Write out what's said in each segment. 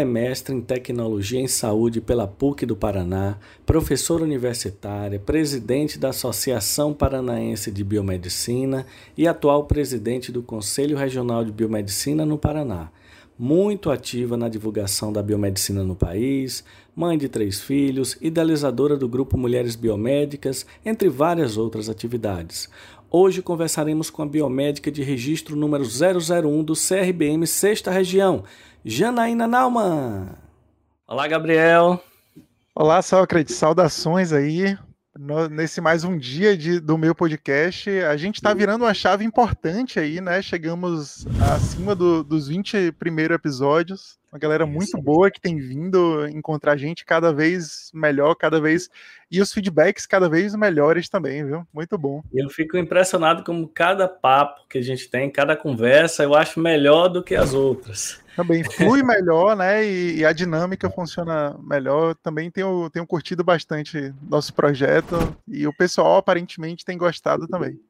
É mestre em tecnologia em saúde pela PUC do Paraná, professora universitária, presidente da Associação Paranaense de Biomedicina e atual presidente do Conselho Regional de Biomedicina no Paraná. Muito ativa na divulgação da biomedicina no país, mãe de três filhos, idealizadora do grupo Mulheres Biomédicas, entre várias outras atividades. Hoje conversaremos com a biomédica de registro número 001 do CRBM Sexta Região, Janaína Naumann. Olá, Gabriel. Olá, Sócrates. Saudações aí. Nesse mais um dia de, do meu podcast, a gente está virando uma chave importante aí, né? Chegamos acima do, dos 20 primeiros episódios. Uma galera muito boa que tem vindo encontrar a gente cada vez melhor, cada vez. E os feedbacks cada vez melhores também, viu? Muito bom. Eu fico impressionado como cada papo que a gente tem, cada conversa, eu acho melhor do que as outras. Também flui melhor, né? E, e, a dinâmica funciona melhor. Também tenho, tenho curtido bastante nosso projeto e o pessoal aparentemente tem gostado também.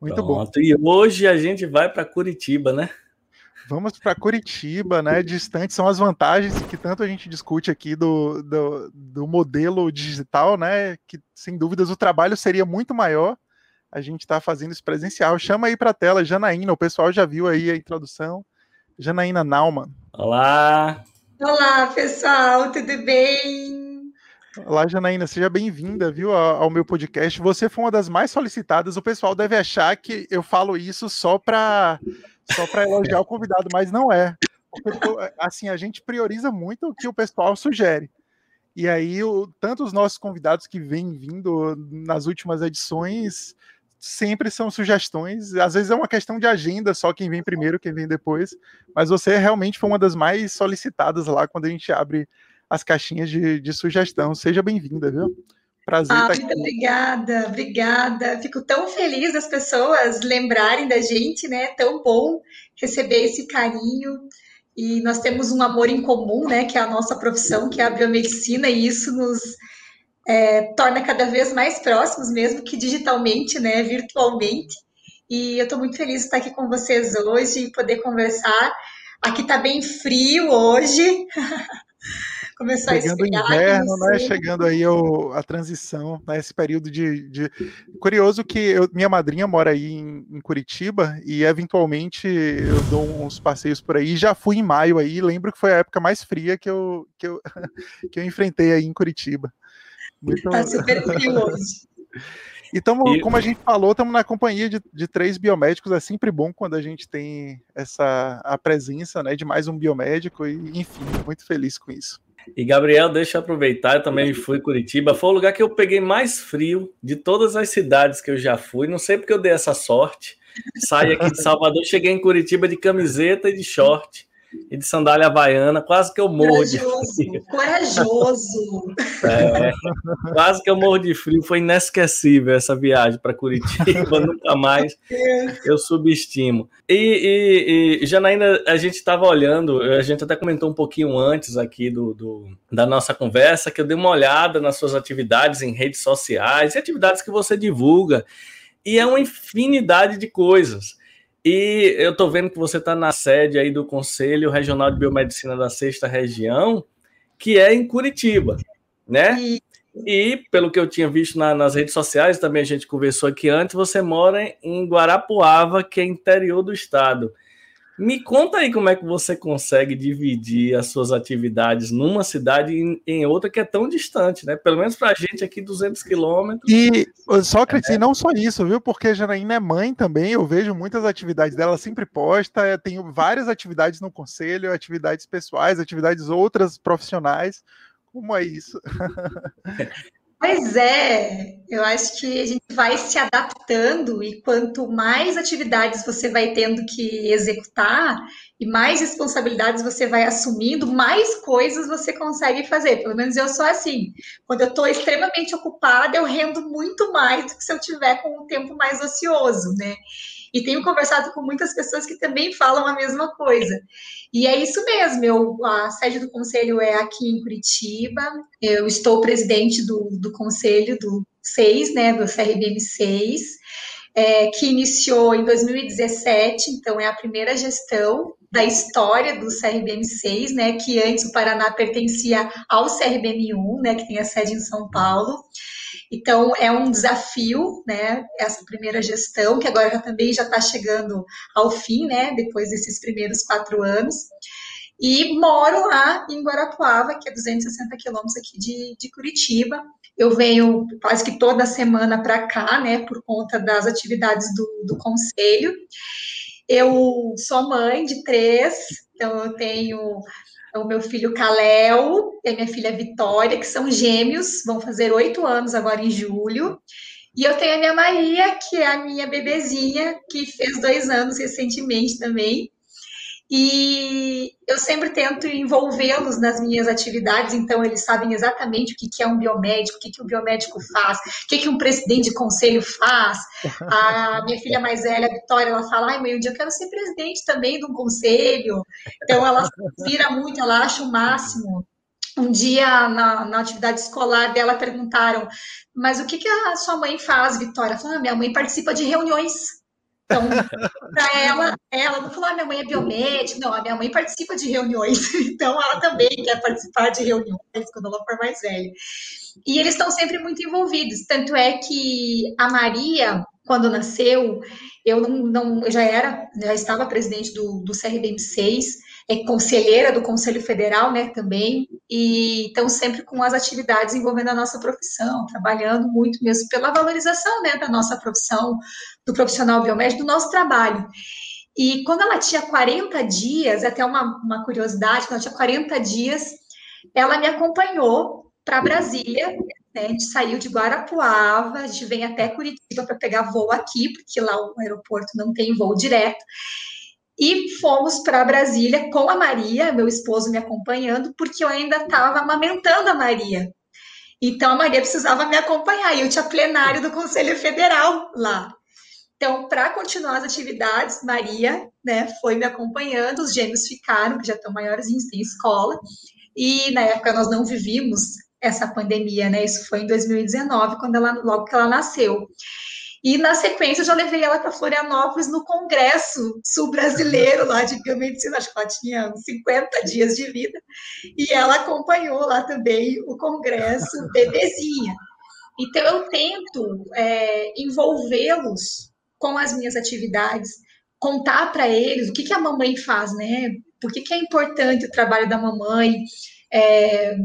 Muito Pronto. bom. E hoje a gente vai para Curitiba, né? Vamos para Curitiba, né? Distante são as vantagens que tanto a gente discute aqui do, do, do modelo digital, né? Que sem dúvidas o trabalho seria muito maior. A gente está fazendo isso presencial. Chama aí para a tela, Janaína. O pessoal já viu aí a introdução. Janaína Naumann. Olá! Olá, pessoal, tudo bem? Olá, Janaína, seja bem-vinda, viu, ao meu podcast. Você foi uma das mais solicitadas. O pessoal deve achar que eu falo isso só para só para elogiar o convidado, mas não é. Porque, assim, a gente prioriza muito o que o pessoal sugere. E aí, o, tanto os nossos convidados que vêm vindo nas últimas edições sempre são sugestões. Às vezes é uma questão de agenda, só quem vem primeiro, quem vem depois. Mas você realmente foi uma das mais solicitadas lá quando a gente abre as caixinhas de, de sugestão. Seja bem-vinda, viu? Prazer ah, estar aqui. Obrigada, obrigada. Fico tão feliz das pessoas lembrarem da gente, né? Tão bom receber esse carinho. E nós temos um amor em comum, né? Que é a nossa profissão, que é a biomedicina, e isso nos é, torna cada vez mais próximos, mesmo que digitalmente, né, virtualmente. E eu estou muito feliz de estar aqui com vocês hoje e poder conversar. Aqui está bem frio hoje. Começou Chegando o inverno, né? Chegando aí o, a transição, né? Esse período de, de... Curioso que eu, minha madrinha mora aí em, em, Curitiba e eventualmente eu dou uns passeios por aí. Já fui em maio aí, lembro que foi a época mais fria que eu, que eu, que eu enfrentei aí em Curitiba. Muito... Tá super frio hoje. E tamo, e... como a gente falou, estamos na companhia de, de, três biomédicos. É sempre bom quando a gente tem essa a presença né, de mais um biomédico, e enfim, muito feliz com isso. E Gabriel, deixa eu aproveitar, eu também fui Curitiba. Foi o lugar que eu peguei mais frio de todas as cidades que eu já fui. Não sei porque eu dei essa sorte. Saí aqui de Salvador, cheguei em Curitiba de camiseta e de short e de sandália havaiana, quase que eu morro corajoso, de frio. Corajoso! É, quase que eu morro de frio. Foi inesquecível essa viagem para Curitiba, nunca mais eu subestimo. E, e, e Janaína, a gente estava olhando, a gente até comentou um pouquinho antes aqui do, do, da nossa conversa, que eu dei uma olhada nas suas atividades em redes sociais e atividades que você divulga, e é uma infinidade de coisas. E eu estou vendo que você está na sede aí do Conselho Regional de Biomedicina da Sexta Região, que é em Curitiba, né? E, pelo que eu tinha visto na, nas redes sociais, também a gente conversou aqui antes, você mora em Guarapuava, que é interior do estado. Me conta aí como é que você consegue dividir as suas atividades numa cidade e em outra que é tão distante, né? Pelo menos para a gente aqui, 200 quilômetros. E Sócrates, é. e não só isso, viu? Porque a Janaína é mãe também, eu vejo muitas atividades dela, sempre posta, tenho várias atividades no conselho, atividades pessoais, atividades outras profissionais. Como é isso? Pois é, eu acho que a gente vai se adaptando e quanto mais atividades você vai tendo que executar e mais responsabilidades você vai assumindo, mais coisas você consegue fazer. Pelo menos eu sou assim. Quando eu estou extremamente ocupada, eu rendo muito mais do que se eu tiver com um tempo mais ocioso, né? E tenho conversado com muitas pessoas que também falam a mesma coisa. E é isso mesmo, eu, a sede do conselho é aqui em Curitiba, eu estou presidente do, do conselho do 6, né, do CRBM 6, é, que iniciou em 2017, então é a primeira gestão da história do CRBM6, né, que antes o Paraná pertencia ao CRBM1, né, que tem a sede em São Paulo. Então, é um desafio, né, essa primeira gestão, que agora já, também já está chegando ao fim, né, depois desses primeiros quatro anos. E moro lá em Guarapuava, que é 260 quilômetros aqui de, de Curitiba. Eu venho quase que toda semana para cá, né, por conta das atividades do, do conselho. Eu sou mãe de três, então eu tenho o meu filho Caléo e a minha filha Vitória, que são gêmeos, vão fazer oito anos agora em julho. E eu tenho a minha Maria, que é a minha bebezinha, que fez dois anos recentemente também. E eu sempre tento envolvê-los nas minhas atividades, então eles sabem exatamente o que é um biomédico, o que, o biomédico faz, o que, um presidente de conselho faz. A minha filha mais velha, a Vitória, ela fala: ai, mãe, um dia eu quero ser presidente também de um conselho. Então ela vira muito, ela acha o máximo. Um dia, na, na atividade escolar dela, perguntaram: mas o que, que a sua mãe faz, Vitória? Ela falou: ah, minha mãe participa de reuniões então, para ela, ela não falou, ah, minha mãe é biomédica, não, a minha mãe participa de reuniões, então ela também quer participar de reuniões quando ela for mais velha. E eles estão sempre muito envolvidos, tanto é que a Maria, quando nasceu, eu não, não eu já era, já estava presidente do, do CRBM6, é conselheira do Conselho Federal, né, também, e estão sempre com as atividades envolvendo a nossa profissão, trabalhando muito mesmo pela valorização, né, da nossa profissão, do profissional biomédico, do nosso trabalho. E quando ela tinha 40 dias, até uma, uma curiosidade, quando ela tinha 40 dias, ela me acompanhou para Brasília, né, a gente saiu de Guarapuava, a gente vem até Curitiba para pegar voo aqui, porque lá o aeroporto não tem voo direto. E fomos para Brasília com a Maria, meu esposo me acompanhando, porque eu ainda estava amamentando a Maria. Então a Maria precisava me acompanhar, e eu tinha plenário do Conselho Federal lá. Então, para continuar as atividades, Maria né, foi me acompanhando, os gêmeos ficaram, que já estão maiorzinhos, têm escola, e na época nós não vivíamos essa pandemia, né? Isso foi em 2019, quando ela, logo que ela nasceu. E na sequência eu já levei ela para Florianópolis no congresso sul-brasileiro lá de biomedicina, acho que ela tinha 50 dias de vida, e ela acompanhou lá também o congresso bebezinha. Então eu tento é, envolvê-los com as minhas atividades, contar para eles o que, que a mamãe faz, né? Por que, que é importante o trabalho da mamãe, é,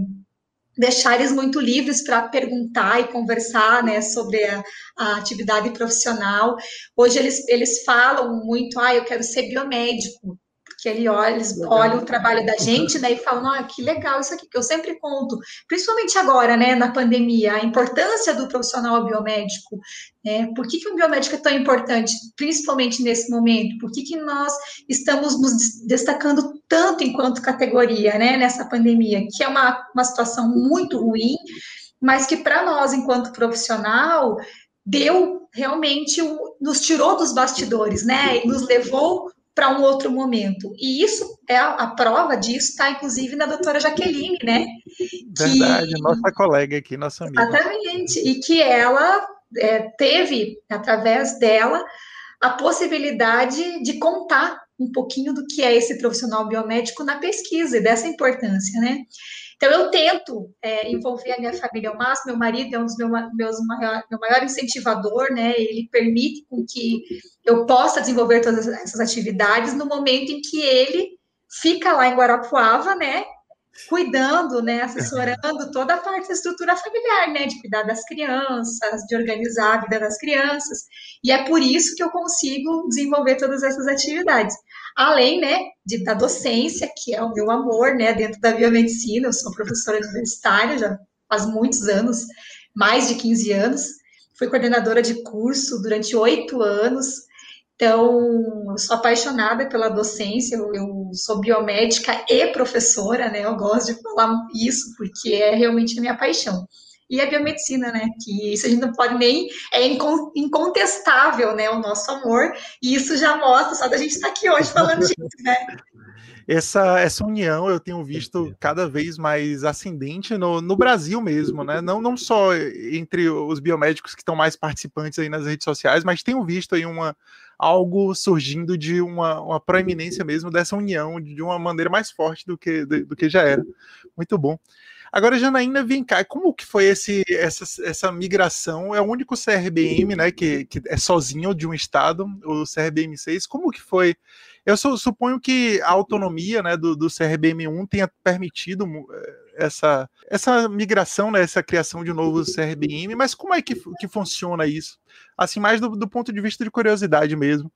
deixar eles muito livres para perguntar e conversar né, sobre a, a, atividade profissional. Hoje eles, eles falam muito, ah, eu quero ser biomédico que ele olha, eles olham o trabalho da gente, né, e falam, ah, que legal isso aqui, que eu sempre conto, principalmente agora, né, na pandemia, a importância do profissional biomédico, né, por que, que um biomédico é tão importante, principalmente nesse momento, por que, que nós estamos nos destacando tanto enquanto categoria, né, nessa pandemia, que é uma, uma situação muito ruim, mas que para nós, enquanto profissional, deu realmente, nos tirou dos bastidores, né, e nos levou para um outro momento. E isso é a, a prova disso está inclusive na doutora Jaqueline, né? Verdade, que, nossa colega aqui, nossa amiga. Exatamente, e que ela é, teve, através dela, a possibilidade de contar um pouquinho do que é esse profissional biomédico na pesquisa e dessa importância, né? Então, eu tento é, envolver a minha família ao máximo. Meu marido é um dos meus, meus maior, meu maior incentivador, né? Ele permite com que eu possa desenvolver todas essas atividades no momento em que ele fica lá em Guarapuava, né? Cuidando, né? Assessorando toda a parte da estrutura familiar, né? De cuidar das crianças, de organizar a vida das crianças. E é por isso que eu consigo desenvolver todas essas atividades além, né, de, da docência, que é o meu amor, né, dentro da biomedicina, eu sou professora universitária já faz muitos anos, mais de 15 anos, fui coordenadora de curso durante oito anos, então, eu sou apaixonada pela docência, eu, eu, sou biomédica e professora, né? Eu gosto de falar isso porque é realmente a minha paixão. e a biomedicina, né? Que isso a gente não pode nem. É incontestável, né? O nosso amor, e isso já mostra só da gente estar aqui hoje falando disso, né? Essa, essa união eu tenho visto cada vez mais ascendente no, no Brasil mesmo, né? Não, não só entre os biomédicos que estão mais participantes aí nas redes sociais, mas tenho visto aí uma, algo surgindo de uma, uma proeminência mesmo dessa união de uma maneira mais forte do que, do, do que já era. Muito bom. Agora, Janaína, vem cá, como que foi esse, essa, essa migração? É o único CRBM, né, que, que é sozinho de um estado, o CRBM6. Como que foi? Eu suponho que a autonomia, né, do, do CRBM1 tenha permitido eh, essa, essa migração, né, essa criação de novo CRBM, mas como é que, que funciona isso? Assim, mais do, do ponto de vista de curiosidade mesmo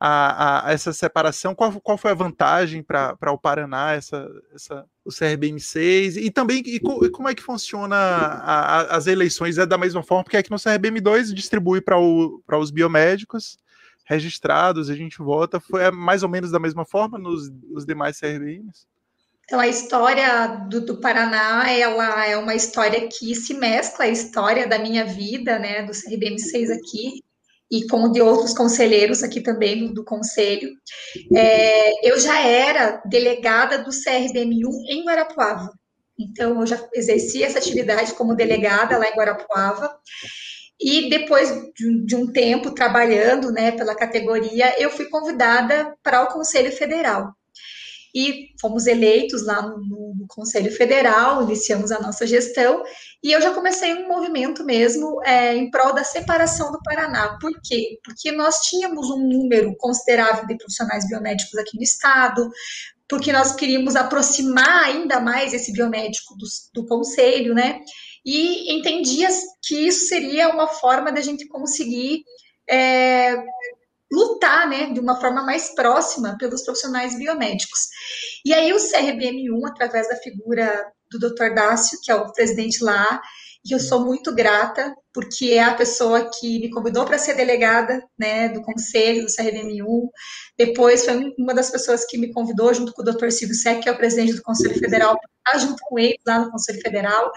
a, a, essa separação? Qual, qual foi a vantagem para o Paraná, essa, essa, o CRBM6? E também e, e como é que funciona a, as eleições? É da mesma forma, porque aqui no CRBM2 distribui para os biomédicos registrados, a gente vota. Foi mais ou menos da mesma forma nos, nos demais CRBMs? Então, a história do, do, Paraná, ela é uma história que se mescla a história da minha vida, né, do CRBM6 aqui, e com de outros conselheiros aqui também do, do conselho. É, eu já era delegada do CRBM1 em Guarapuava. Então, eu já exerci essa atividade como delegada lá em Guarapuava. E depois de, um tempo trabalhando né, pela categoria, eu fui convidada para o Conselho Federal e fomos eleitos lá no, no, Conselho Federal, iniciamos a nossa gestão, e eu já comecei um movimento mesmo é, em prol da separação do Paraná. Por quê? Porque nós tínhamos um número considerável de profissionais biomédicos aqui no estado, porque nós queríamos aproximar ainda mais esse biomédico do, do conselho, né? E entendia que isso seria uma forma da gente conseguir é, lutar, né, de uma forma mais próxima pelos profissionais biomédicos. E aí o CRBM1, através da figura do Dr. Dácio, que é o presidente lá, e eu sou muito grata, porque é a pessoa que me convidou para ser delegada, né, do conselho do CRBM1. Depois foi uma das pessoas que me convidou, junto com o Dr. Silvio Sec, que é o presidente do Conselho Federal, para junto com ele lá no Conselho Federal.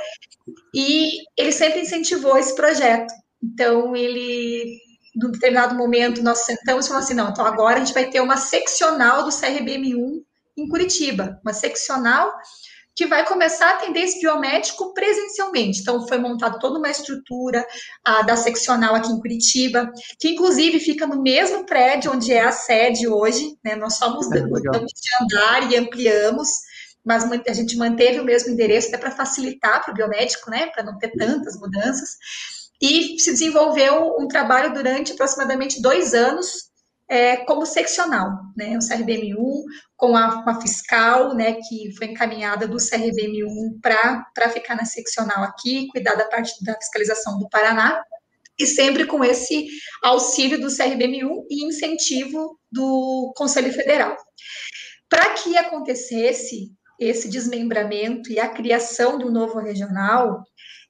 E ele sempre incentivou esse projeto. Então, ele num determinado momento, nós sentamos e falamos assim, não, então agora a gente vai ter uma seccional do CRBM1 em Curitiba, uma seccional que vai começar a atender esse biomédico presencialmente. Então, foi montada toda uma estrutura a, da seccional aqui em Curitiba, que inclusive fica no mesmo prédio onde é a sede hoje, né? Nós somos é, de andar e ampliamos, mas a gente manteve o mesmo endereço até para facilitar para o biomédico, né? Para não ter tantas mudanças e se desenvolveu um trabalho durante aproximadamente dois anos é, como seccional, né, o CRBM1 com a, fiscal, né, que foi encaminhada do CRBM1 para ficar na seccional aqui, cuidar da parte da fiscalização do Paraná, e sempre com esse auxílio do CRBM1 e incentivo do Conselho Federal. Para que acontecesse esse desmembramento e a criação do novo regional,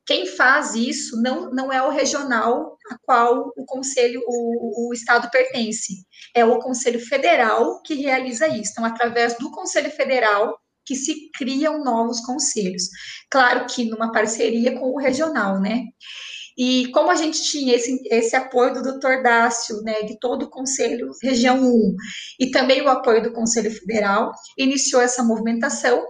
quem faz isso não, não é o regional a qual o conselho, o, o estado pertence, é o conselho federal que realiza isso. Então, através do conselho federal que se criam novos conselhos. Claro que numa parceria com o regional, né? E como a gente tinha esse, esse apoio do doutor Dácio, né, de todo o Conselho Região 1, e também o apoio do Conselho Federal, iniciou essa movimentação,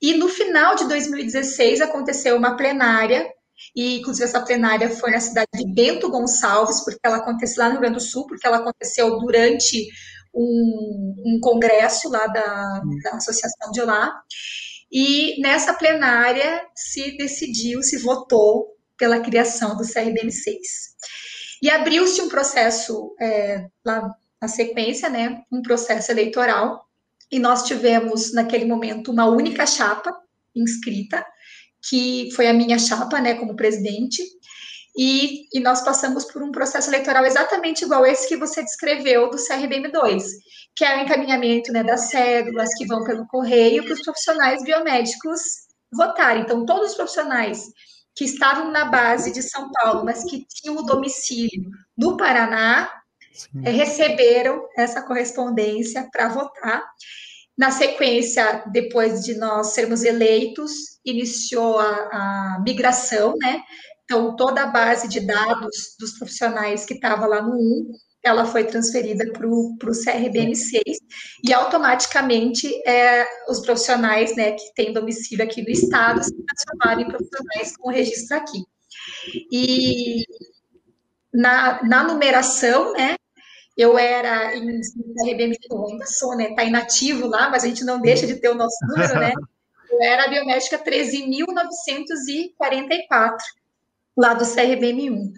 e no final de 2016 aconteceu uma plenária, e inclusive essa plenária foi na cidade de Bento Gonçalves, porque ela aconteceu lá no Rio Grande do Sul, porque ela aconteceu durante um, um congresso lá da, da associação de lá. E nessa plenária se decidiu, se votou pela criação do CRBM6. E abriu-se um processo é, lá na sequência, né, um processo eleitoral, e nós tivemos, naquele momento, uma única chapa inscrita, que foi a minha chapa, né, como presidente, e, e, nós passamos por um processo eleitoral exatamente igual esse que você descreveu do CRBM2, que é o encaminhamento né, das cédulas que vão pelo correio para os profissionais biomédicos votarem. Então, todos os profissionais que estavam na base de São Paulo, mas que tinham o domicílio no Paraná, é, receberam essa correspondência para votar. Na sequência, depois de nós sermos eleitos, iniciou a, a migração, né? Então, toda a base de dados dos profissionais que estava lá no 1, ela foi transferida para o CRBM6 e automaticamente é, os profissionais né, que têm domicílio aqui no estado se transformaram em profissionais com registro aqui. E na, na numeração, né, eu era em RBM, ainda sou, né? Está inativo lá, mas a gente não deixa de ter o nosso número, né? Eu era a biomédica 13.944, lá do CRBM1.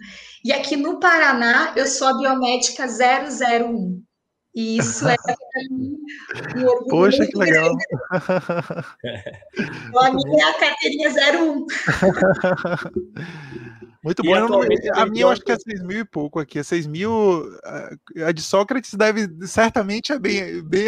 E aqui no Paraná, eu sou a biomédica 001. E isso é um Poxa, que legal. a minha é a carteirinha 01. Muito bom. a minha eu acho que é 6 mil e pouco aqui. É 6 mil. A de Sócrates deve. Certamente é bem. bem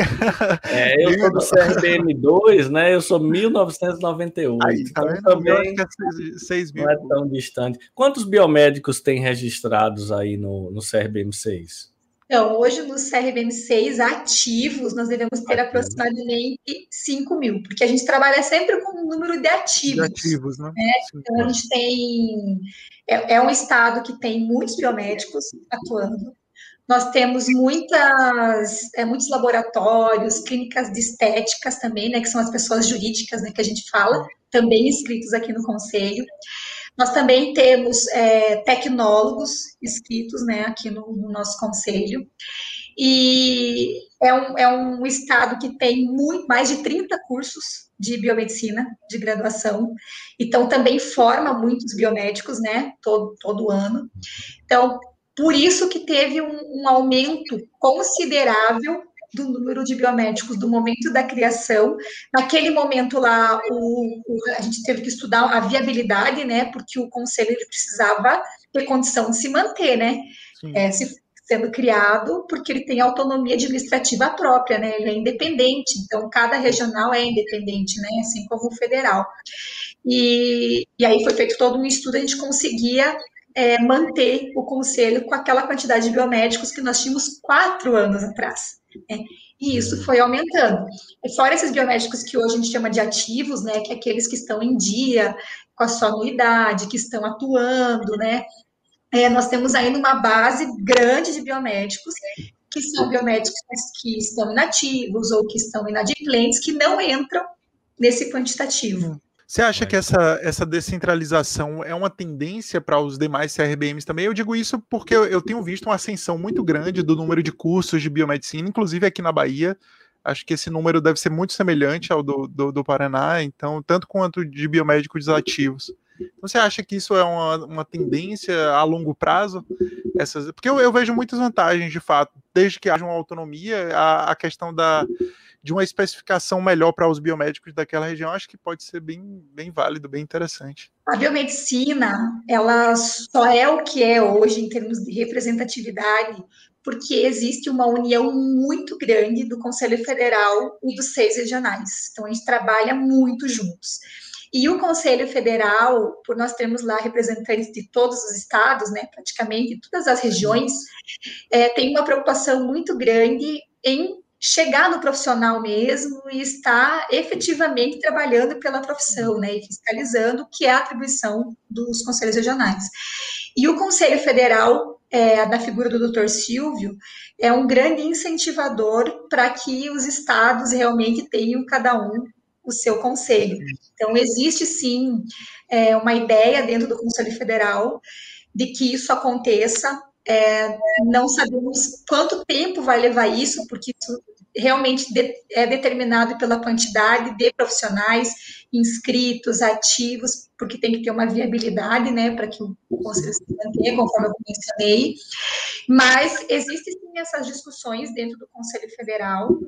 é, eu bem sou do CRBM2, né? Eu sou 1998. Aí, tá então, também é 6, 6 mil. Não é tão distante. Quantos biomédicos tem registrados aí no, no CRBM6? Então, hoje no CRBM6 ativos, nós devemos ter Ativo. aproximadamente 5 mil, porque a gente trabalha sempre com um número de ativos. De ativos, né? né? Então, a gente tem. É, é, um estado que tem muitos biomédicos atuando. Nós temos muitas, é, muitos laboratórios, clínicas de estéticas também, né? Que são as pessoas jurídicas, né? Que a gente fala, também inscritos aqui no conselho. Nós também temos é, tecnólogos inscritos né, aqui no, no, nosso conselho. E é um, é um estado que tem muito, mais de 30 cursos de biomedicina de graduação. Então, também forma muitos biomédicos, né, todo, todo ano. Então, por isso que teve um, um aumento considerável do número de biomédicos do momento da criação. Naquele momento lá, o, o, a gente teve que estudar a viabilidade, né? Porque o conselho ele precisava ter condição de se manter, né? É, se, sendo criado, porque ele tem autonomia administrativa própria, né? Ele é independente, então cada regional é independente, né? Assim como o federal. E, e aí foi feito todo um estudo, a gente conseguia é, manter o conselho com aquela quantidade de biomédicos que nós tínhamos quatro anos atrás. Né? E isso foi aumentando. E fora esses biomédicos que hoje a gente chama de ativos, né, que é aqueles que estão em dia com a sua anuidade, que estão atuando, né, é, nós temos ainda uma base grande de biomédicos que são biomédicos que estão inativos ou que estão inadimplentes, que não entram nesse quantitativo. Você acha que essa, essa descentralização é uma tendência para os demais CRBMs também? Eu digo isso porque eu, eu, tenho visto uma ascensão muito grande do número de cursos de biomedicina, inclusive aqui na Bahia. Acho que esse número deve ser muito semelhante ao do, do, do Paraná, então, tanto quanto de biomédicos ativos. Então, você acha que isso é uma, uma tendência a longo prazo? Essas, porque eu, eu vejo muitas vantagens, de fato, desde que haja uma autonomia, a, a questão da de uma especificação melhor para os biomédicos daquela região, acho que pode ser bem, bem válido, bem interessante. A biomedicina, ela só é o que é hoje em termos de representatividade, porque existe uma união muito grande do Conselho Federal e dos seis regionais. Então, a gente trabalha muito juntos. E o Conselho Federal, por nós termos lá representantes de todos os estados, né, praticamente todas as regiões, é, tem uma preocupação muito grande em chegar no profissional mesmo e estar efetivamente trabalhando pela profissão, né, e fiscalizando, que é a atribuição dos conselhos regionais. E o Conselho Federal, é, na figura do Dr. Silvio, é um grande incentivador para que os estados realmente tenham cada um o seu conselho. Então, existe sim é, uma ideia dentro do Conselho Federal de que isso aconteça. É, não sabemos quanto tempo vai levar isso, porque isso realmente de, é determinado pela quantidade de profissionais inscritos, ativos, porque tem que ter uma viabilidade, né, para que o conselho se mantenha, conforme eu mencionei. Mas existem sim essas discussões dentro do Conselho Federal.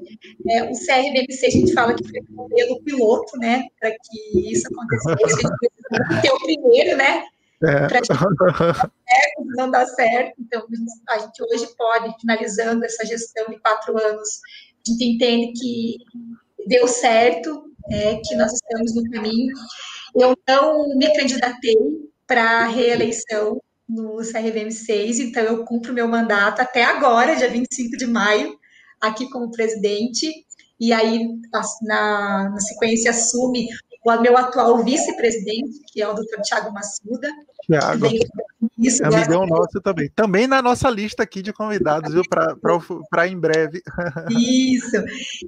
É, o CRBMC, a gente fala que foi um modelo piloto, né, para que isso acontecesse. A gente ter o primeiro, né, é. não dá certo. Então, a gente hoje pode, finalizando essa gestão de quatro anos, a gente entende que deu certo, é, que nós estamos no caminho. Eu não me candidatei para a reeleição no CRVM 6, então eu cumpro meu mandato até agora, dia 25 de maio, aqui como presidente, e aí na, na sequência assume o meu atual vice-presidente, que é o Dr. Tiago Massuda. Tiago. Isso, é amigão nosso também. Também na nossa lista aqui de convidados, viu? Para em breve. Isso.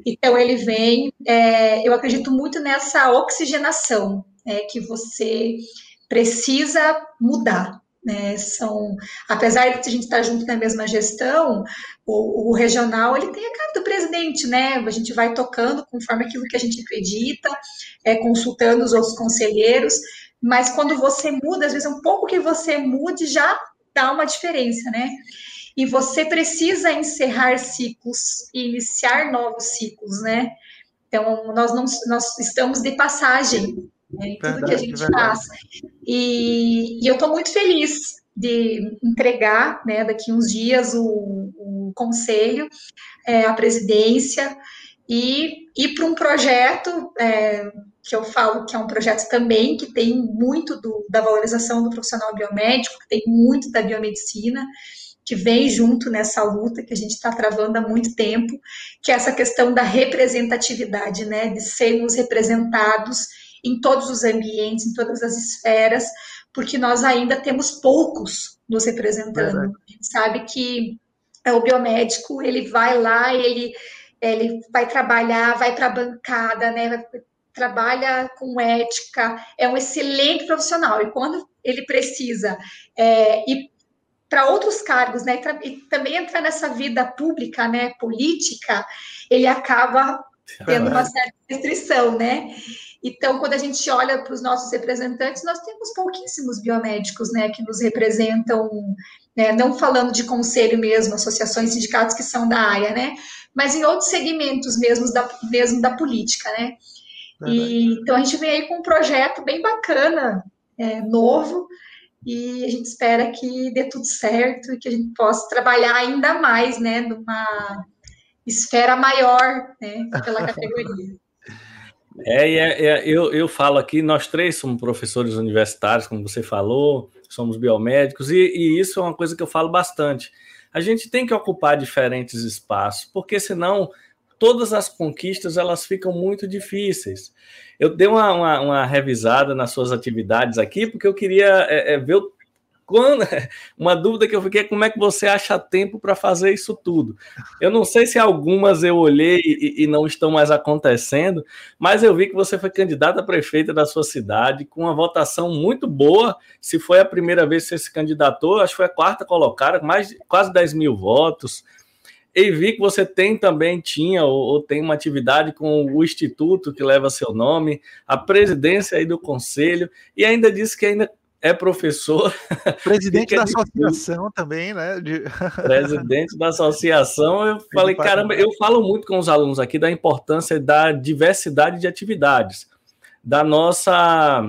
Então ele vem. É, eu acredito muito nessa oxigenação é, que você precisa mudar. Né, são, apesar de a gente estar junto na mesma gestão, o, o, regional ele tem a cara do presidente, né? A gente vai tocando conforme aquilo que a gente acredita, é, consultando os outros conselheiros, mas quando você muda, às vezes um pouco que você mude já dá uma diferença, né? E você precisa encerrar ciclos e iniciar novos ciclos, né? Então, nós não nós estamos de passagem né, em tudo que a gente faz. E, e eu estou muito feliz de entregar, né, daqui uns dias, o, o conselho, é, a presidência, e ir para um projeto é, que eu falo que é um projeto também que tem muito do, da valorização do profissional biomédico, que tem muito da biomedicina, que vem junto nessa luta que a gente está travando há muito tempo, que é essa questão da representatividade, né, de sermos representados em todos os ambientes, em todas as esferas, porque nós ainda temos poucos nos representando. A gente sabe que é, o biomédico, ele vai lá, ele, ele vai trabalhar, vai para a bancada, né, trabalha com ética, é um excelente profissional, e quando ele precisa é, ir para outros cargos, né, e também entrar nessa vida pública, né, política, ele acaba tendo uma certa restrição, né? Então, quando a gente olha para os nossos representantes, nós temos pouquíssimos biomédicos, né, que nos representam, né, não falando de conselho mesmo, associações, sindicatos que são da área, né, mas em outros segmentos mesmo da, mesmo da política, né. E, então, a gente vem aí com um projeto bem bacana, é, novo, e a gente espera que dê tudo certo e que a gente possa trabalhar ainda mais, né, numa esfera maior, né, pela categoria. É, é, é, eu, eu falo aqui, nós três somos professores universitários, como você falou, somos biomédicos, e, e isso é uma coisa que eu falo bastante. A gente tem que ocupar diferentes espaços, porque senão todas as conquistas elas ficam muito difíceis. Eu dei uma, uma, uma revisada nas suas atividades aqui, porque eu queria é, é, ver o quando, uma dúvida que eu fiquei é como é que você acha tempo para fazer isso tudo? Eu não sei se algumas eu olhei e, e, não estão mais acontecendo, mas eu vi que você foi candidata a prefeita da sua cidade com uma votação muito boa. Se foi a primeira vez que você se candidatou, acho que foi a quarta colocada, mais quase 10 mil votos. E vi que você tem também, tinha ou, ou tem uma atividade com o instituto que leva seu nome, a presidência aí do conselho, e ainda disse que ainda é professor. Presidente da associação também, né? De... Presidente da associação. Eu falei, caramba, eu falo muito com os alunos aqui da importância da diversidade de atividades, da nossa.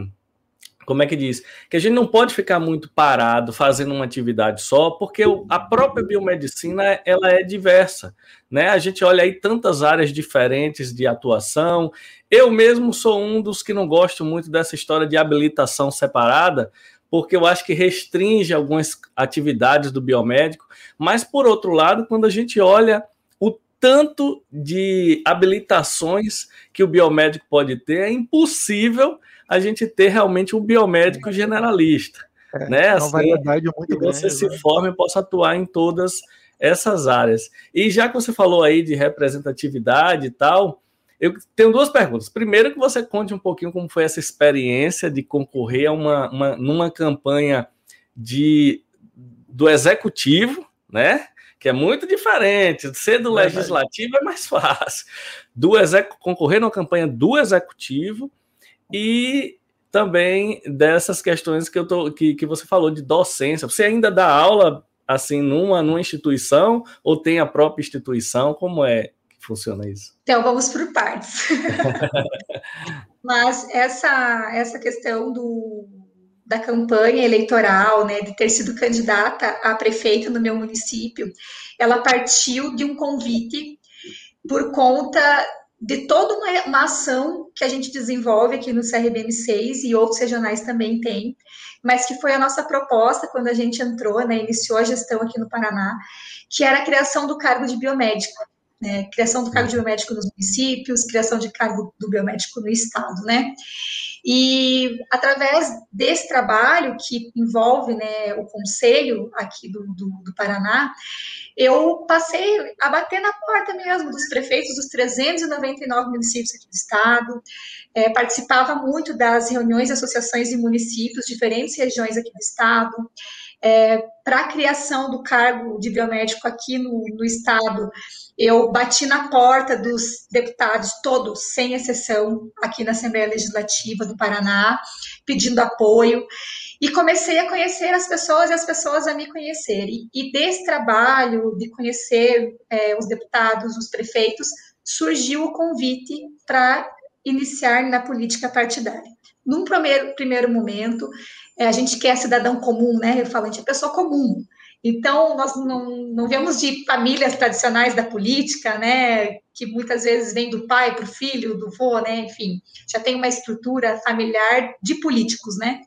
Como é que diz? Que a gente não pode ficar muito parado fazendo uma atividade só, porque a própria biomedicina ela é diversa, né? A gente olha aí tantas áreas diferentes de atuação eu mesmo sou um dos que não gosto muito dessa história de habilitação separada, porque eu acho que restringe algumas atividades do biomédico, mas por outro lado, quando a gente olha o tanto de habilitações que o biomédico pode ter, é impossível a gente ter realmente um biomédico generalista. É, né? Assim, uma variedade muito que grande. Você se né? forme e possa atuar em todas essas áreas. E já que você falou aí de representatividade e tal, eu tenho duas perguntas. Primeiro, que você conte um pouquinho como foi essa experiência de concorrer a uma, uma numa campanha de, do executivo, né? Que é muito diferente. Ser do legislativo é mais fácil. Do exec, concorrer numa campanha do executivo e também dessas questões que, eu tô, que, que você falou de docência. Você ainda dá aula assim numa, numa instituição ou tem a própria instituição? Como é funciona isso? Então, vamos por partes. Mas essa, essa questão do, da campanha eleitoral, né, de ter sido candidata a prefeita no meu município, ela partiu de um convite por conta de toda uma, uma ação que a gente desenvolve aqui no CRBM6 e outros regionais também têm, mas que foi a nossa proposta quando a gente entrou, né, iniciou a gestão aqui no Paraná, que era a criação do cargo de biomédico né? Criação do cargo de biomédico nos municípios, criação de cargo do biomédico no estado, né? E através desse trabalho que envolve né, o conselho aqui do, do, do, Paraná, eu passei a bater na porta mesmo dos prefeitos dos 399 municípios aqui do estado, é, participava muito das reuniões de associações de municípios, diferentes regiões aqui do estado, é, para a criação do cargo de biomédico aqui no, no estado, eu bati na porta dos deputados, todos, sem exceção, aqui na Assembleia Legislativa do Paraná, pedindo apoio. E comecei a conhecer as pessoas e as pessoas a me conhecerem. E, desse trabalho de conhecer é, os deputados, os prefeitos, surgiu o convite para iniciar na política partidária. Num primeiro, primeiro momento, é, a gente quer cidadão comum, né? Eu falo, a gente é pessoa comum. Então, nós não, não vemos de famílias tradicionais da política, né, que muitas vezes vem do pai para o filho, do vô, né, enfim, já tem uma estrutura familiar de políticos, né.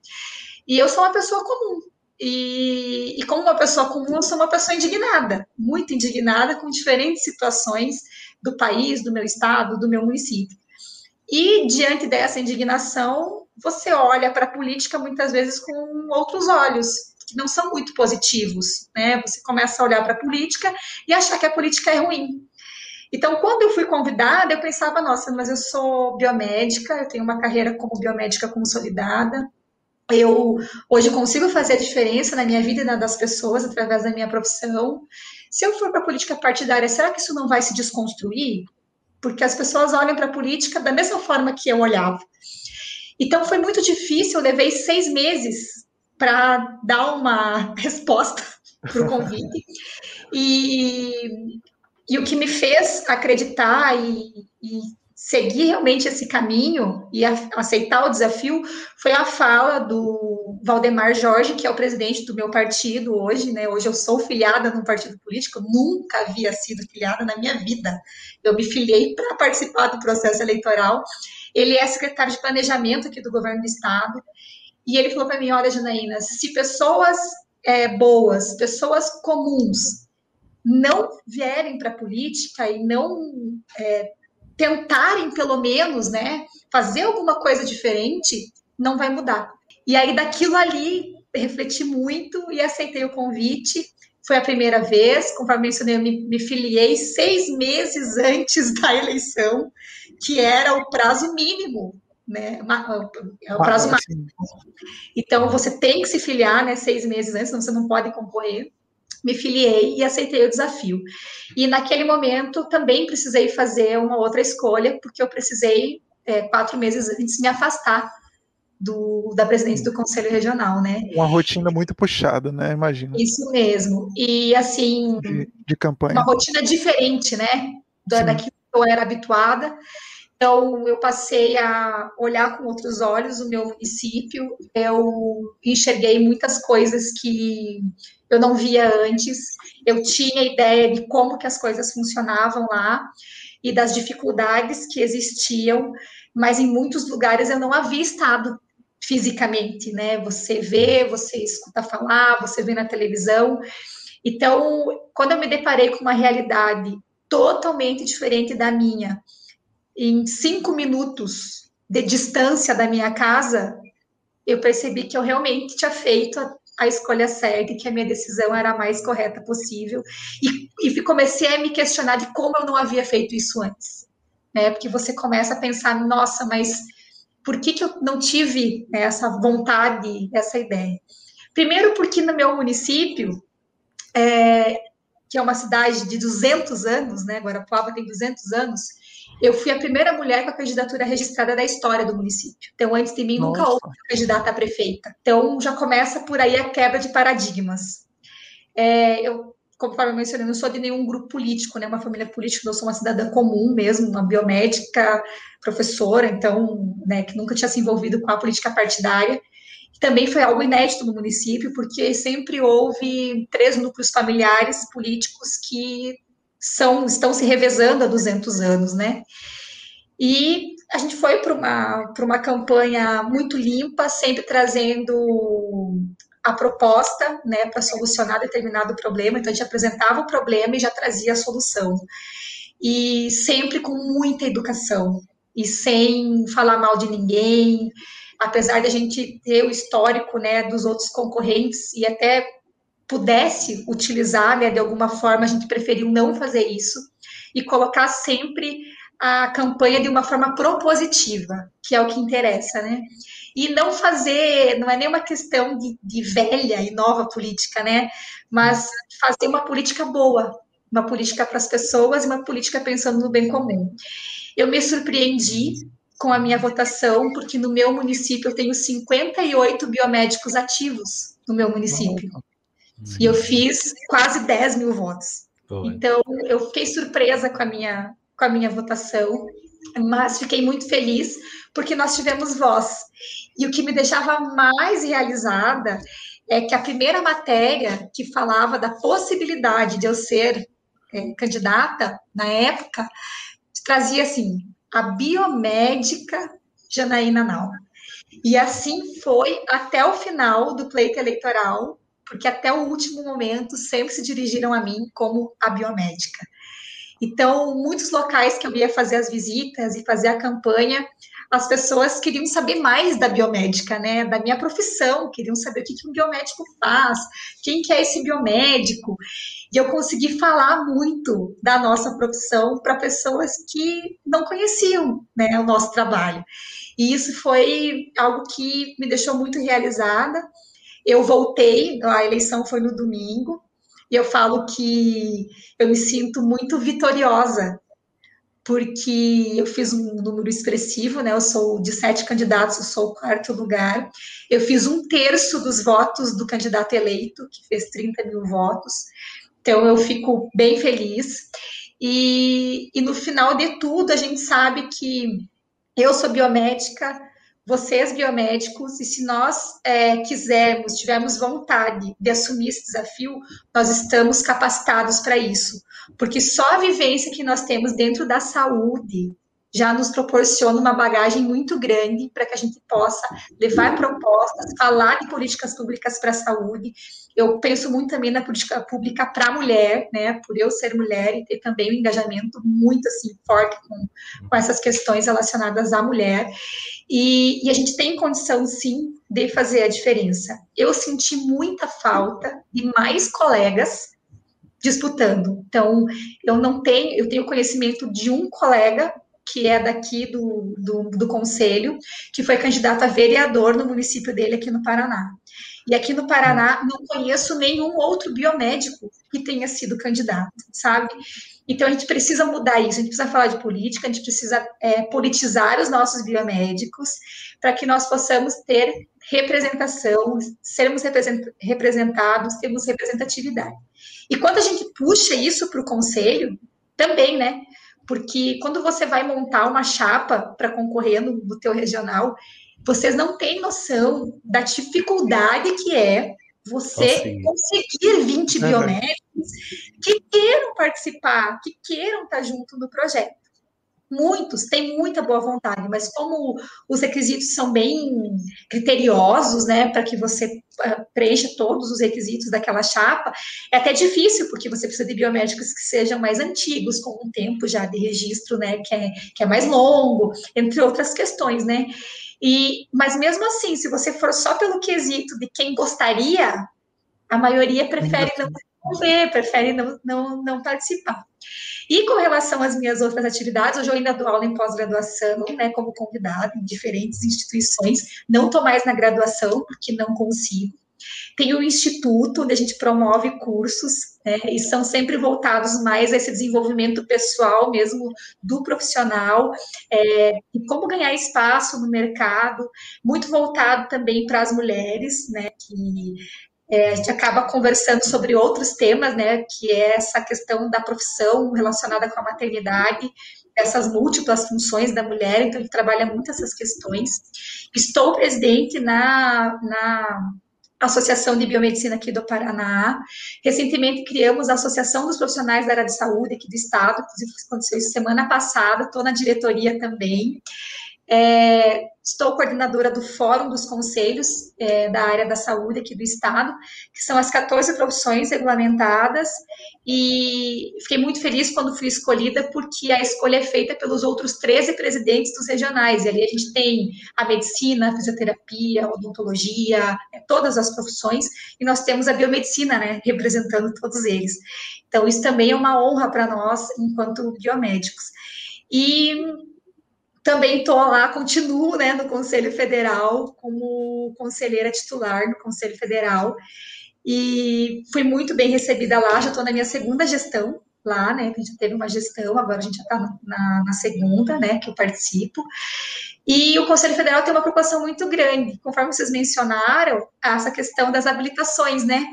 E eu sou uma pessoa comum. E, e como uma pessoa comum, eu sou uma pessoa indignada, muito indignada com diferentes situações do país, do meu estado, do meu município. E diante dessa indignação, você olha para a política muitas vezes com outros olhos, que não são muito positivos, né? Você começa a olhar para a política e achar que a política é ruim. Então, quando eu fui convidada, eu pensava, nossa, mas eu sou biomédica, eu tenho uma carreira como biomédica consolidada, eu hoje consigo fazer a diferença na minha vida e na das pessoas através da minha profissão. Se eu for para a política partidária, será que isso não vai se desconstruir? Porque as pessoas olham para a política da mesma forma que eu olhava. Então foi muito difícil, eu levei seis meses para dar uma resposta para o convite. e, e o que me fez acreditar e, e seguir realmente esse caminho e a, aceitar o desafio foi a fala do Valdemar Jorge, que é o presidente do meu partido hoje, né? Hoje eu sou filiada num partido político, nunca havia sido filiada na minha vida. Eu me filiei para participar do processo eleitoral. Ele é secretário de planejamento aqui do governo do estado e ele falou para mim: olha, Janaína, se pessoas é, boas, pessoas comuns, não vierem para a política e não é, tentarem, pelo menos, né, fazer alguma coisa diferente, não vai mudar. E aí, daquilo ali, refleti muito e aceitei o convite. Foi a primeira vez, conforme mencionei, eu me, me filiei seis meses antes da eleição, que era o prazo mínimo né? É o prazo ah, máximo. Então, você tem que se filiar, né? Seis meses antes, senão você não pode concorrer. Me filiei e aceitei o desafio. E naquele momento também precisei fazer uma outra escolha, porque eu precisei, é, quatro meses antes, me afastar do, da presidência do Conselho Regional, né? Uma rotina muito puxada, né? Imagina. Isso mesmo. E assim. De, de campanha. Uma rotina diferente, né? Da, daquilo que eu era habituada. Então, eu passei a olhar com outros olhos o meu município, eu enxerguei muitas coisas que eu não via antes, eu tinha ideia de como que as coisas funcionavam lá e das dificuldades que existiam, mas em muitos lugares eu não havia estado fisicamente, né? Você vê, você escuta falar, você vê na televisão. Então, quando eu me deparei com uma realidade totalmente diferente da minha, em cinco minutos de distância da minha casa, eu percebi que eu realmente tinha feito a, a escolha certa e que a minha decisão era a mais correta possível. E, e comecei a me questionar de como eu não havia feito isso antes. Né? Porque você começa a pensar, nossa, mas por que, que eu não tive né, essa vontade, essa ideia? Primeiro, porque no meu município, é, que é uma cidade de 200 anos, né? Guarapuava tem 200 anos, eu fui a primeira mulher com a candidatura registrada da história do município. Então, antes de mim, Nossa. nunca houve candidata a prefeita. Então, já começa por aí a quebra de paradigmas. É, eu, conforme eu mencionei, não sou de nenhum grupo político, né? Uma família política, eu sou uma cidadã comum mesmo, uma biomédica, professora, então, né, que nunca tinha se envolvido com a política partidária. Também foi algo inédito no município, porque sempre houve três núcleos familiares políticos que são, estão se revezando há 200 anos, né? E a gente foi para uma, uma campanha muito limpa, sempre trazendo a proposta, né, para solucionar determinado problema. Então, a gente apresentava o problema e já trazia a solução. e sempre com muita educação e sem falar mal de ninguém, apesar de a gente ter o histórico, né, dos outros concorrentes e até pudesse utilizar, né, de alguma forma, a gente preferiu não fazer isso e colocar sempre a campanha de uma forma propositiva, que é o que interessa, né? E não fazer, não é nenhuma questão de, de velha e nova política, né? Mas fazer uma política boa, uma política para as pessoas e uma política pensando no bem comum. Eu me surpreendi com a minha votação, porque no meu município eu tenho 58 biomédicos ativos no meu município. E eu fiz quase 10 mil votos. Então, eu fiquei surpresa com a minha, com a minha votação, mas fiquei muito feliz porque nós tivemos voz. E o que me deixava mais realizada é que a primeira matéria que falava da possibilidade de eu ser é, candidata, na época, trazia assim, a biomédica Janaína Nau. E assim foi até o final do pleito eleitoral, porque até o último momento sempre se dirigiram a mim como a biomédica. Então, muitos locais que eu ia fazer as visitas e fazer a campanha, as pessoas queriam saber mais da biomédica, né? Da minha profissão, queriam saber o que, que um biomédico faz, quem que é esse biomédico. E eu consegui falar muito da nossa profissão para pessoas que não conheciam né, o nosso trabalho. E isso foi algo que me deixou muito realizada. Eu voltei, a eleição foi no domingo, e eu falo que eu me sinto muito vitoriosa, porque eu fiz um número expressivo, né? Eu sou de sete candidatos, eu sou o quarto lugar. Eu fiz um terço dos votos do candidato eleito, que fez 30 mil votos. Então eu fico bem feliz. E, e no final de tudo, a gente sabe que eu sou biomédica, vocês biomédicos, e se nós é, quisermos, tivermos vontade de assumir esse desafio, nós estamos capacitados para isso, porque só a vivência que nós temos dentro da saúde já nos proporciona uma bagagem muito grande para que a gente possa levar propostas, falar de políticas públicas para a saúde. Eu penso muito também na política pública para a mulher, né, por eu ser mulher e ter também um engajamento muito assim forte com, com essas questões relacionadas à mulher. E, e a gente tem condição, sim, de fazer a diferença. Eu senti muita falta de mais colegas disputando. Então, eu não tenho, eu tenho conhecimento de um colega que é daqui do, do, do, conselho, que foi candidato a vereador no município dele aqui no Paraná. E aqui no Paraná não conheço nenhum outro biomédico que tenha sido candidato, sabe? Então a gente precisa mudar isso, a gente precisa falar de política, a gente precisa é, politizar os nossos biomédicos para que nós possamos ter representação, sermos representados, termos representatividade. E quando a gente puxa isso para o conselho, também, né? porque quando você vai montar uma chapa para concorrer no, no teu regional, vocês não têm noção da dificuldade que é você oh, conseguir 20 biomédicos que queiram participar, que queiram estar junto no projeto. Muitos têm muita boa vontade, mas como os requisitos são bem criteriosos, né, para que você ah, preencha todos os requisitos daquela chapa, é até difícil, porque você precisa de biomédicos que sejam mais antigos, com um tempo já de registro, né, que é, que é mais longo, entre outras questões, né. E, mas mesmo assim, se você for só pelo quesito de quem gostaria, a maioria prefere não ver, prefere não, não, não participar. E com relação às minhas outras atividades, hoje eu ainda dou aula em pós-graduação, né, como convidada em diferentes instituições. Não estou mais na graduação, porque não consigo. Tem o instituto, onde a gente promove cursos, né, e são sempre voltados mais a esse desenvolvimento pessoal mesmo do profissional, é, e como ganhar espaço no mercado, muito voltado também para as mulheres, né, que é, a gente acaba conversando sobre outros temas, né, que é essa questão da profissão relacionada com a maternidade, essas múltiplas funções da mulher, então gente trabalha muito essas questões. Estou presidente na, na Associação de Biomedicina aqui do Paraná. Recentemente criamos a Associação dos Profissionais da Área de Saúde aqui do Estado, inclusive aconteceu isso semana passada, estou na diretoria também. É, Estou coordenadora do Fórum dos Conselhos é, da área da saúde aqui do Estado, que são as 14 profissões regulamentadas, e fiquei muito feliz quando fui escolhida, porque a escolha é feita pelos outros 13 presidentes dos regionais, e ali a gente tem a medicina, a fisioterapia, a odontologia, é, todas as profissões, e nós temos a biomedicina, né, representando todos eles. Então, isso também é uma honra para nós, enquanto biomédicos. E também estou lá, continuo né, no Conselho Federal como conselheira titular no Conselho Federal. E fui muito bem recebida lá, já estou na minha segunda gestão lá, né, a gente teve uma gestão, agora a gente já está na, na, segunda, né, que eu participo, e o Conselho Federal tem uma preocupação muito grande, conforme vocês mencionaram, essa questão das habilitações, né,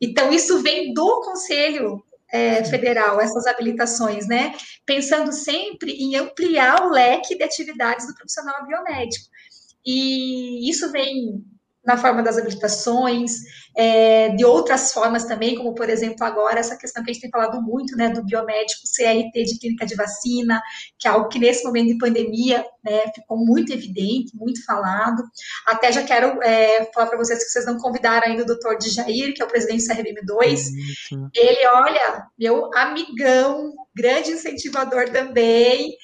então isso vem do Conselho é, federal, essas habilitações, né? Pensando sempre em ampliar o leque de atividades do profissional biomédico. E isso vem na forma das habilitações, é, de outras formas também, como por exemplo agora essa questão que a gente tem falado muito, né, do biomédico CRT de clínica de vacina, que é algo que nesse momento de pandemia, né, ficou muito evidente, muito falado. Até já quero é, falar para vocês que vocês não convidaram ainda o doutor Jair, que é o presidente do CRM2. Ele, olha, meu amigão, grande incentivador também,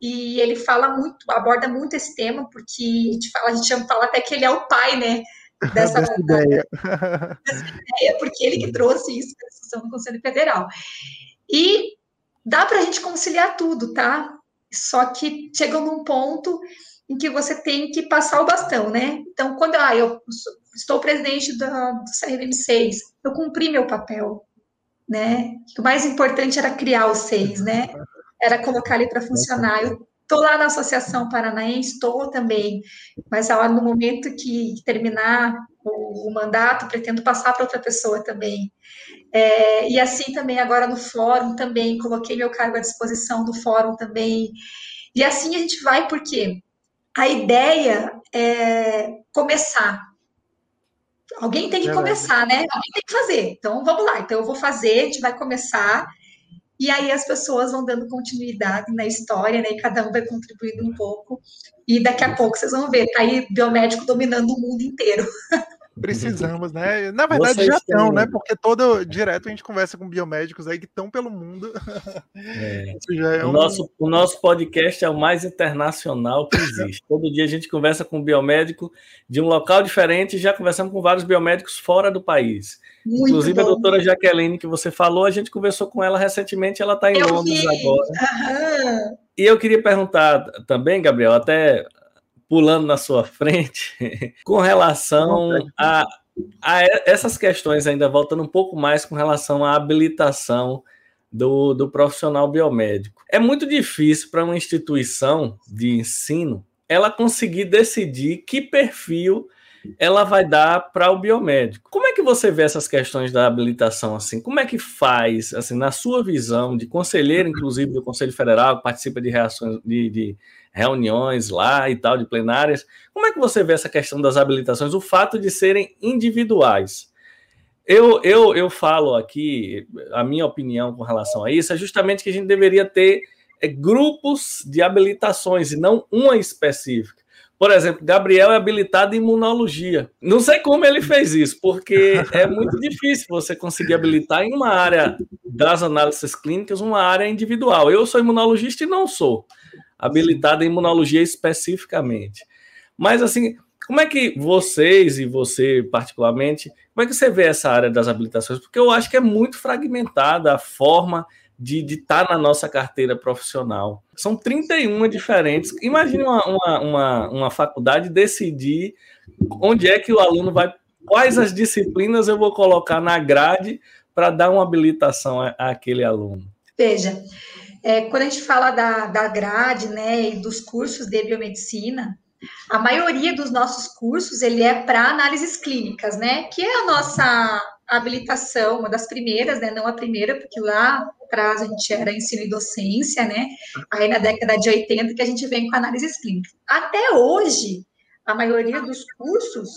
e ele fala muito, aborda muito esse tema, porque a gente fala, a gente fala até que ele é o pai, né? Dessa, dessa ideia. Dessa ideia, porque ele que trouxe isso para a discussão no Conselho Federal. E dá para a gente conciliar tudo, tá? Só que chega num ponto em que você tem que passar o bastão, né? Então, quando ah, eu estou presidente da, do CRM6, eu cumpri meu papel, né? O mais importante era criar os seis, né? era colocar ele para funcionar. Eu estou lá na Associação Paranaense, estou também, mas a hora, no momento que terminar o, o mandato, pretendo passar para outra pessoa também. É, e assim também agora no fórum também, coloquei meu cargo à disposição do fórum também. E assim a gente vai, porque a ideia é começar. Alguém tem que começar, né? Alguém tem que fazer. Então vamos lá. Então eu vou fazer, a gente vai começar e aí as pessoas vão dando continuidade na história, né? E cada um vai contribuindo um pouco. E daqui a pouco vocês vão ver, tá aí biomédico dominando o mundo inteiro. Precisamos, né? Na verdade Vocês já estão, né? Porque todo direto a gente conversa com biomédicos aí que estão pelo mundo. É. É o, um... nosso, o nosso podcast é o mais internacional que existe. todo dia a gente conversa com um biomédico de um local diferente e já conversamos com vários biomédicos fora do país. Muito Inclusive bom. a doutora Jaqueline, que você falou, a gente conversou com ela recentemente, ela está em eu Londres vi. agora. Aham. E eu queria perguntar também, Gabriel, até pulando na sua frente, com relação a, a essas questões, ainda voltando um pouco mais com relação à habilitação do, do profissional biomédico. É muito difícil para uma instituição de ensino ela conseguir decidir que perfil ela vai dar para o biomédico. Como é que você vê essas questões da habilitação assim? Como é que faz, assim, na sua visão de conselheiro, inclusive do Conselho Federal, que participa de reações de, de reuniões lá e tal, de plenárias. Como é que você vê essa questão das habilitações, o fato de serem individuais? Eu, eu, eu falo aqui, a minha opinião com relação a isso é justamente que a gente deveria ter é, grupos de habilitações e não uma específica. Por exemplo, Gabriel é habilitado em imunologia. Não sei como ele fez isso, porque é muito difícil você conseguir habilitar em uma área das análises clínicas, uma área individual. Eu sou imunologista e não sou habilitada em imunologia especificamente. Mas assim, como é que vocês e você particularmente, como é que você vê essa área das habilitações? Porque eu acho que é muito fragmentada a forma de estar tá na nossa carteira profissional. São 31 diferentes. Imagine uma, uma, uma, uma faculdade decidir onde é que o aluno vai, quais as disciplinas eu vou colocar na grade para dar uma habilitação àquele aluno. Veja, é, quando a gente fala da, da grade, né, e dos cursos de biomedicina, a maioria dos nossos cursos, ele é para análises clínicas, né, que é a nossa habilitação, uma das primeiras, né, não a primeira, porque lá atrás a gente era ensino e docência, né, aí na década de 80 que a gente vem com análises clínicas. Até hoje, a maioria dos cursos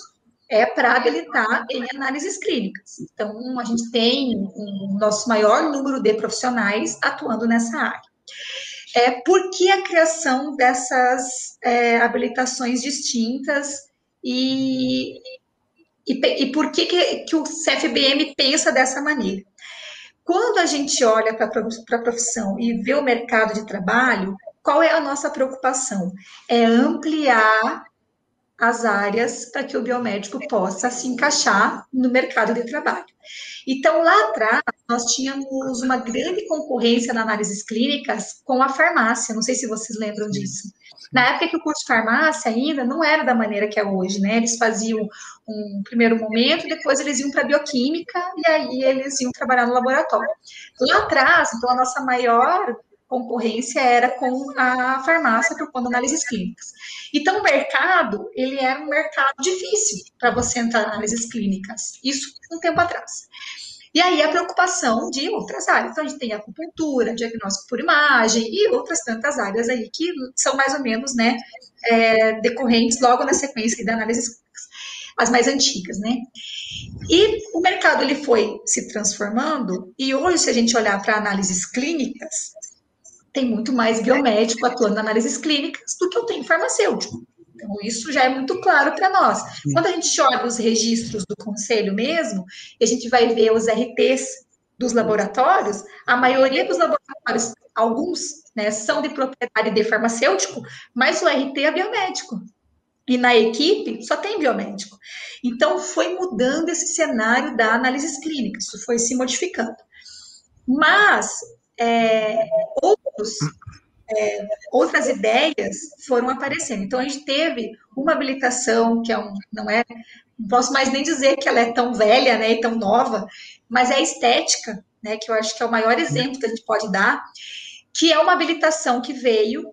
é para habilitar em análises clínicas. Então, a gente tem o um nosso maior número de profissionais atuando nessa área. É por que a criação dessas é, habilitações distintas e, e, e por que, que, que o CFBM pensa dessa maneira. Quando a gente olha para a profissão e vê o mercado de trabalho, qual é a nossa preocupação? É ampliar as áreas para que o biomédico possa se encaixar no mercado de trabalho. Então, lá atrás, nós tínhamos uma grande concorrência na análises clínicas com a farmácia, não sei se vocês lembram disso. Na época que o curso de farmácia ainda não era da maneira que é hoje, né? Eles faziam um primeiro momento, depois eles iam para bioquímica e aí eles iam trabalhar no laboratório. Lá atrás, então, a nossa maior concorrência era com a farmácia de análises clínicas. Então, o mercado, ele era um mercado difícil para você entrar em análises clínicas, isso um tempo atrás. E aí a preocupação de outras áreas. Então, a gente tem acupuntura, diagnóstico por imagem e outras tantas áreas aí que são mais ou menos, né, é, decorrentes logo na sequência da análise as mais antigas, né. E o mercado ele foi se transformando e hoje, se a gente olhar para análises clínicas, tem muito mais biomédico atuando em análises clínicas do que eu tenho farmacêutico. Então, isso já é muito claro para nós. Quando a gente olha os registros do conselho mesmo, e a gente vai ver os RTs dos laboratórios, a maioria dos laboratórios, alguns, né, são de propriedade de farmacêutico, mas o RT é biomédico. E na equipe só tem biomédico. Então, foi mudando esse cenário da análise clínica, isso foi se modificando. Mas é, outros, é, outras ideias foram aparecendo. Então, a gente teve uma habilitação, que é um, não é, não posso mais nem dizer que ela é tão velha né, e tão nova, mas é a estética, né, que eu acho que é o maior exemplo que a gente pode dar, que é uma habilitação que veio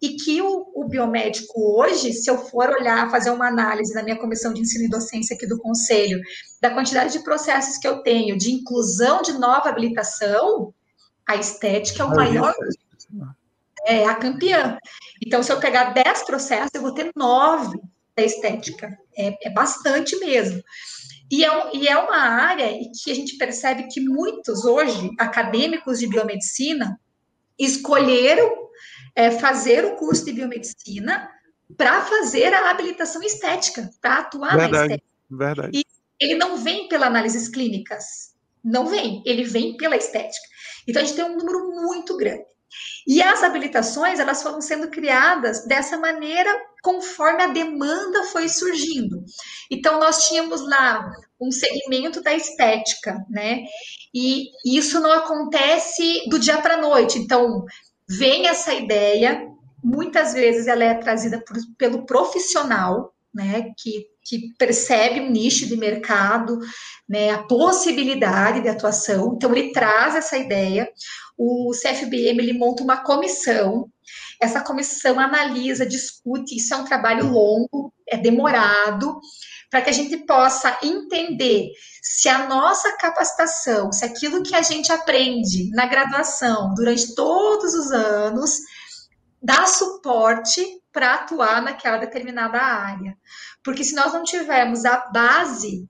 e que o, o, biomédico hoje, se eu for olhar, fazer uma análise na minha comissão de ensino e docência aqui do Conselho, da quantidade de processos que eu tenho de inclusão de nova habilitação, a estética é o maior. É a campeã. Então, se eu pegar 10 processos, eu vou ter 9 da estética. É, é bastante mesmo. E é, um, e é uma área que a gente percebe que muitos hoje, acadêmicos de biomedicina, escolheram é, fazer o curso de biomedicina para fazer a habilitação estética, para atuar verdade, na estética. Verdade. E ele não vem pela análises clínicas, não vem, ele vem pela estética. Então, a gente tem um número muito grande. E as habilitações, elas foram sendo criadas dessa maneira conforme a demanda foi surgindo. Então, nós tínhamos lá um segmento da estética, né? E isso não acontece do dia para a noite. Então, vem essa ideia, muitas vezes ela é trazida por, pelo profissional, né? Que que percebe um nicho de mercado, né, a possibilidade de atuação. Então, ele traz essa ideia. O CFBM ele monta uma comissão. Essa comissão analisa, discute. Isso é um trabalho longo, é demorado, para que a gente possa entender se a nossa capacitação, se aquilo que a gente aprende na graduação durante todos os anos dá suporte para atuar naquela determinada área. Porque se nós não tivermos a base,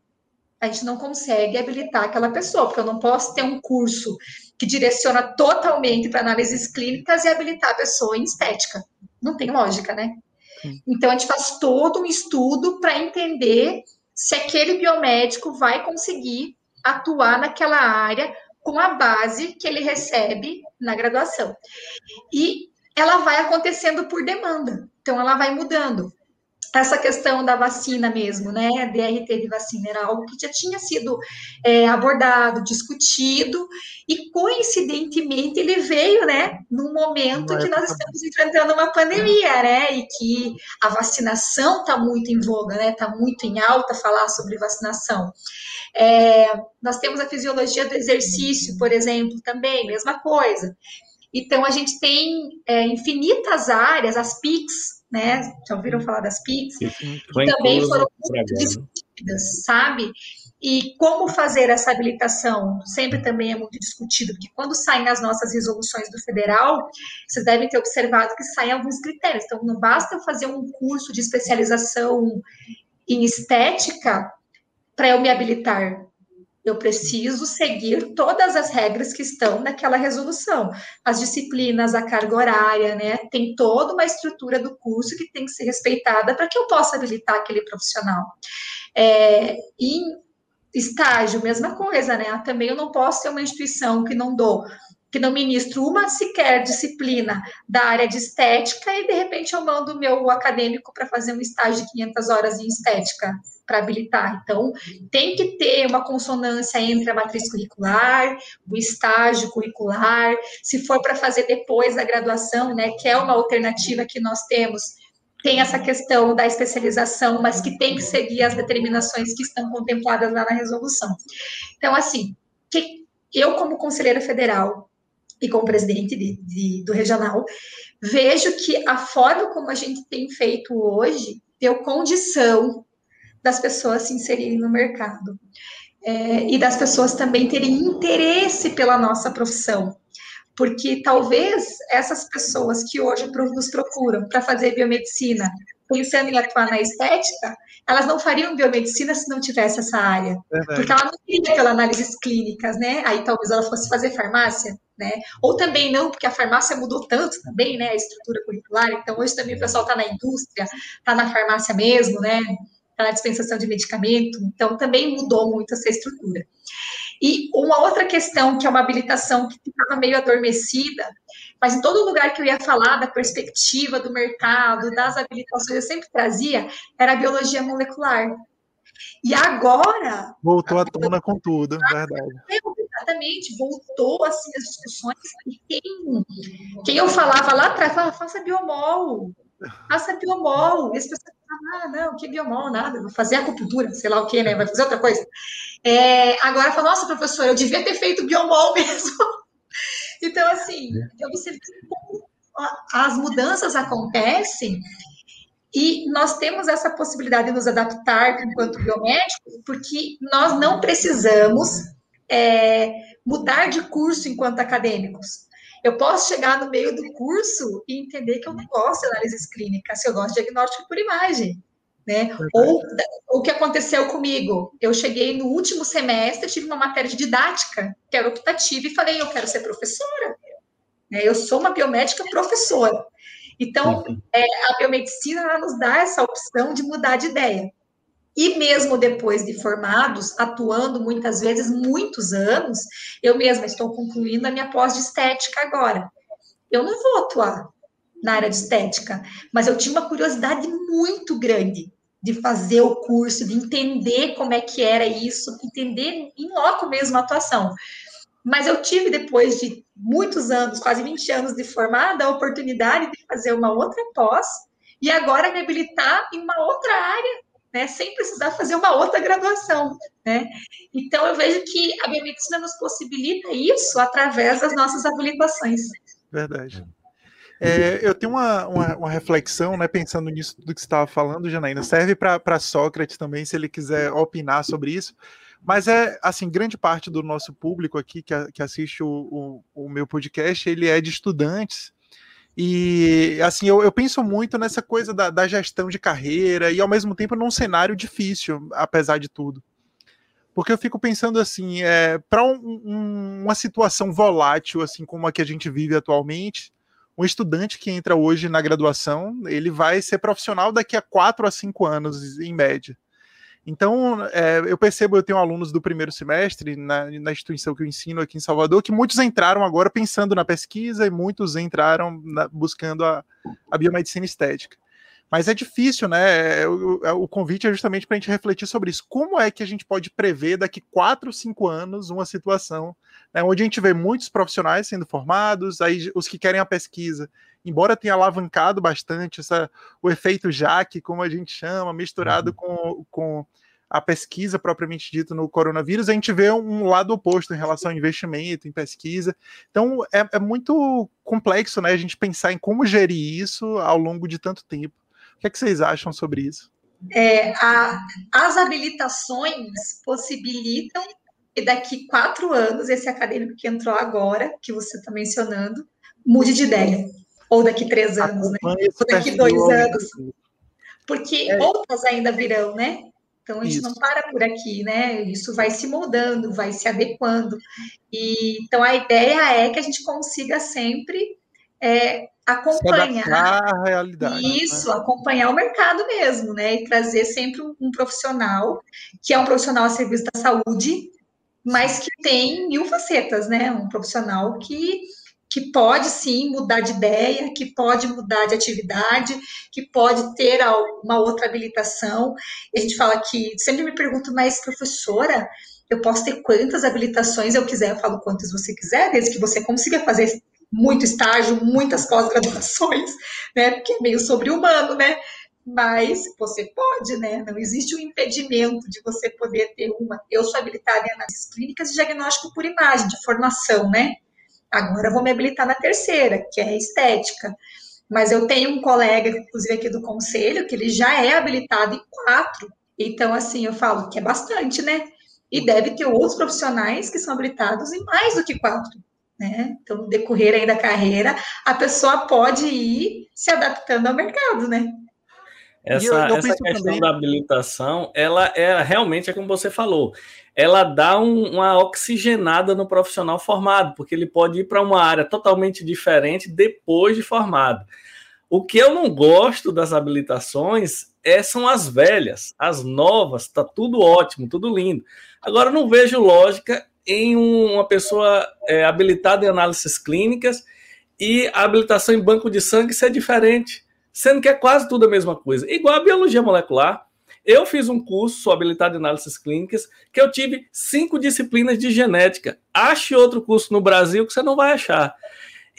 a gente não consegue habilitar aquela pessoa, porque eu não posso ter um curso que direciona totalmente para análises clínicas e habilitar a pessoa em estética. Não tem lógica, né? Então, a gente faz todo um estudo para entender se aquele biomédico vai conseguir atuar naquela área com a base que ele recebe na graduação. E ela vai acontecendo por demanda. Então, ela vai mudando essa questão da vacina mesmo, né? DRT de vacina era algo que já tinha sido é, abordado, discutido, e coincidentemente ele veio, né, num momento que nós estamos enfrentando uma pandemia, né? E que a vacinação está muito em voga, né? Está muito em alta falar sobre vacinação. É, nós temos a fisiologia do exercício, por exemplo, também, mesma coisa. Então, a gente tem é, infinitas áreas, as PICs, né? Já ouviram falar das PICs? Que também foram muito discutidas, sabe? E como fazer essa habilitação sempre também é muito discutido, porque quando saem as nossas resoluções do federal, vocês devem ter observado que saem alguns critérios. Então, não basta eu fazer um curso de especialização em estética para eu me habilitar. Eu preciso seguir todas as regras que estão naquela resolução. As disciplinas, a carga horária, né? Tem toda uma estrutura do curso que tem que ser respeitada para que eu possa habilitar aquele profissional. É, em estágio, mesma coisa, né? Também eu não posso ter uma instituição que não dou que não ministro uma sequer disciplina da área de estética e de repente eu mando o meu acadêmico para fazer um estágio de 500 horas em estética para habilitar. Então, tem que ter uma consonância entre a matriz curricular, o estágio curricular, se for para fazer depois da graduação, né, que é uma alternativa que nós temos, tem essa questão da especialização, mas que tem que seguir as determinações que estão contempladas lá na resolução. Então, assim, que eu como conselheira federal, e como presidente de, de, do regional, vejo que a forma como a gente tem feito hoje deu condição das pessoas se inserirem no mercado é, e das pessoas também terem interesse pela nossa profissão. Porque talvez essas pessoas que hoje nos procuram para fazer biomedicina, pensando em atuar na estética, elas não fariam biomedicina se não tivesse essa área. Verdade. Porque ela não queria pela análises clínicas, né? Aí talvez ela fosse fazer farmácia, né? Ou também não, porque a farmácia mudou tanto também, né? A estrutura curricular. Então, hoje também o pessoal está na indústria, está na farmácia mesmo, né? Está na dispensação de medicamento. Então, também mudou muito essa estrutura. E uma outra questão, que é uma habilitação que ficava meio adormecida, mas em todo lugar que eu ia falar da perspectiva do mercado, das habilitações, eu sempre trazia, era a biologia molecular. E agora. Voltou à tona com tudo, verdade. Exatamente, voltou assim as discussões. E quem, quem eu falava lá atrás, falava, faça biomol, faça biomol. E as pessoas ah, não, que biomol, nada, vou fazer acupuntura, sei lá o que, né? Vai fazer outra coisa. É, agora fala, nossa, professora, eu devia ter feito biomol mesmo. Então, assim, eu observei como as mudanças acontecem e nós temos essa possibilidade de nos adaptar enquanto biomédicos, porque nós não precisamos é, mudar de curso enquanto acadêmicos. Eu posso chegar no meio do curso e entender que eu não gosto de análises clínicas, se eu gosto de diagnóstico por imagem. Né? Ou o que aconteceu comigo? Eu cheguei no último semestre, tive uma matéria de didática, que era optativa, e falei, eu quero ser professora. Né? Eu sou uma biomédica professora. Então, é, a biomedicina nos dá essa opção de mudar de ideia. E mesmo depois de formados, atuando muitas vezes muitos anos, eu mesma estou concluindo a minha pós de estética agora. Eu não vou atuar na área de estética, mas eu tinha uma curiosidade muito grande de fazer o curso, de entender como é que era isso, entender em loco mesmo a atuação. Mas eu tive, depois de muitos anos, quase 20 anos de formada, a oportunidade de fazer uma outra pós e agora me habilitar em uma outra área, né, sem precisar fazer uma outra graduação. Né? Então, eu vejo que a biomedicina nos possibilita isso através das nossas habilitações. Verdade. É, eu tenho uma, uma, uma, reflexão, né, pensando nisso do que você estava falando, Janaína. Serve para Sócrates também, se ele quiser opinar sobre isso. Mas é, assim, grande parte do nosso público aqui que, que assiste o, o, o meu podcast, ele é de estudantes. E, assim, eu, eu penso muito nessa coisa da, da gestão de carreira e, ao mesmo tempo, num cenário difícil, apesar de tudo. Porque eu fico pensando assim, é, para um, um, uma situação volátil, assim como a que a gente vive atualmente, um estudante que entra hoje na graduação, ele vai ser profissional daqui a quatro a cinco anos, em média. Então, é, eu percebo, eu tenho alunos do primeiro semestre na, na, instituição que eu ensino aqui em Salvador, que muitos entraram agora pensando na pesquisa e muitos entraram na, buscando a, a biomedicina estética. Mas é difícil, né? É, o, é, o convite é justamente para a gente refletir sobre isso. Como é que a gente pode prever daqui quatro, cinco anos uma situação né, onde a gente vê muitos profissionais sendo formados, aí os que querem a pesquisa, embora tenha alavancado bastante essa, o efeito Jaque, como a gente chama, misturado uhum. com, com a pesquisa propriamente dita no coronavírus, a gente vê um lado oposto em relação ao investimento, em pesquisa. Então é, é muito complexo né, a gente pensar em como gerir isso ao longo de tanto tempo. O que, é que vocês acham sobre isso? É, a, as habilitações possibilitam que daqui quatro anos, esse acadêmico que entrou agora, que você está mencionando, mude de ideia. Ou daqui três anos, né? Ou daqui dois anos. Porque é. outras ainda virão, né? Então a gente Isso. não para por aqui, né? Isso vai se moldando, vai se adequando. E então a ideia é que a gente consiga sempre é, acompanhar a realidade. Né? Isso, né? acompanhar o mercado mesmo, né? E trazer sempre um, um profissional que é um profissional a serviço da saúde, mas que tem mil facetas, né? Um profissional que que pode sim mudar de ideia, que pode mudar de atividade, que pode ter uma outra habilitação. E a gente fala que sempre me pergunto, mas professora, eu posso ter quantas habilitações eu quiser? Eu falo quantas você quiser, desde que você consiga fazer muito estágio, muitas pós-graduações, né? Porque é meio sobre-humano, né? Mas você pode, né? Não existe um impedimento de você poder ter uma. Eu sou habilitada em análises clínicas e diagnóstico por imagem, de formação, né? Agora vou me habilitar na terceira, que é estética. Mas eu tenho um colega, inclusive aqui do conselho, que ele já é habilitado em quatro. Então, assim, eu falo que é bastante, né? E deve ter outros profissionais que são habilitados em mais do que quatro. Né? Então, no decorrer aí da carreira, a pessoa pode ir se adaptando ao mercado, né? Essa, eu, eu essa questão também... da habilitação, ela é realmente é como você falou, ela dá um, uma oxigenada no profissional formado, porque ele pode ir para uma área totalmente diferente depois de formado. O que eu não gosto das habilitações é, são as velhas, as novas, tá tudo ótimo, tudo lindo. Agora não vejo lógica em um, uma pessoa é, habilitada em análises clínicas e a habilitação em banco de sangue ser diferente, sendo que é quase tudo a mesma coisa. Igual a biologia molecular. Eu fiz um curso, sou habilitado em análises clínicas, que eu tive cinco disciplinas de genética. Ache outro curso no Brasil que você não vai achar.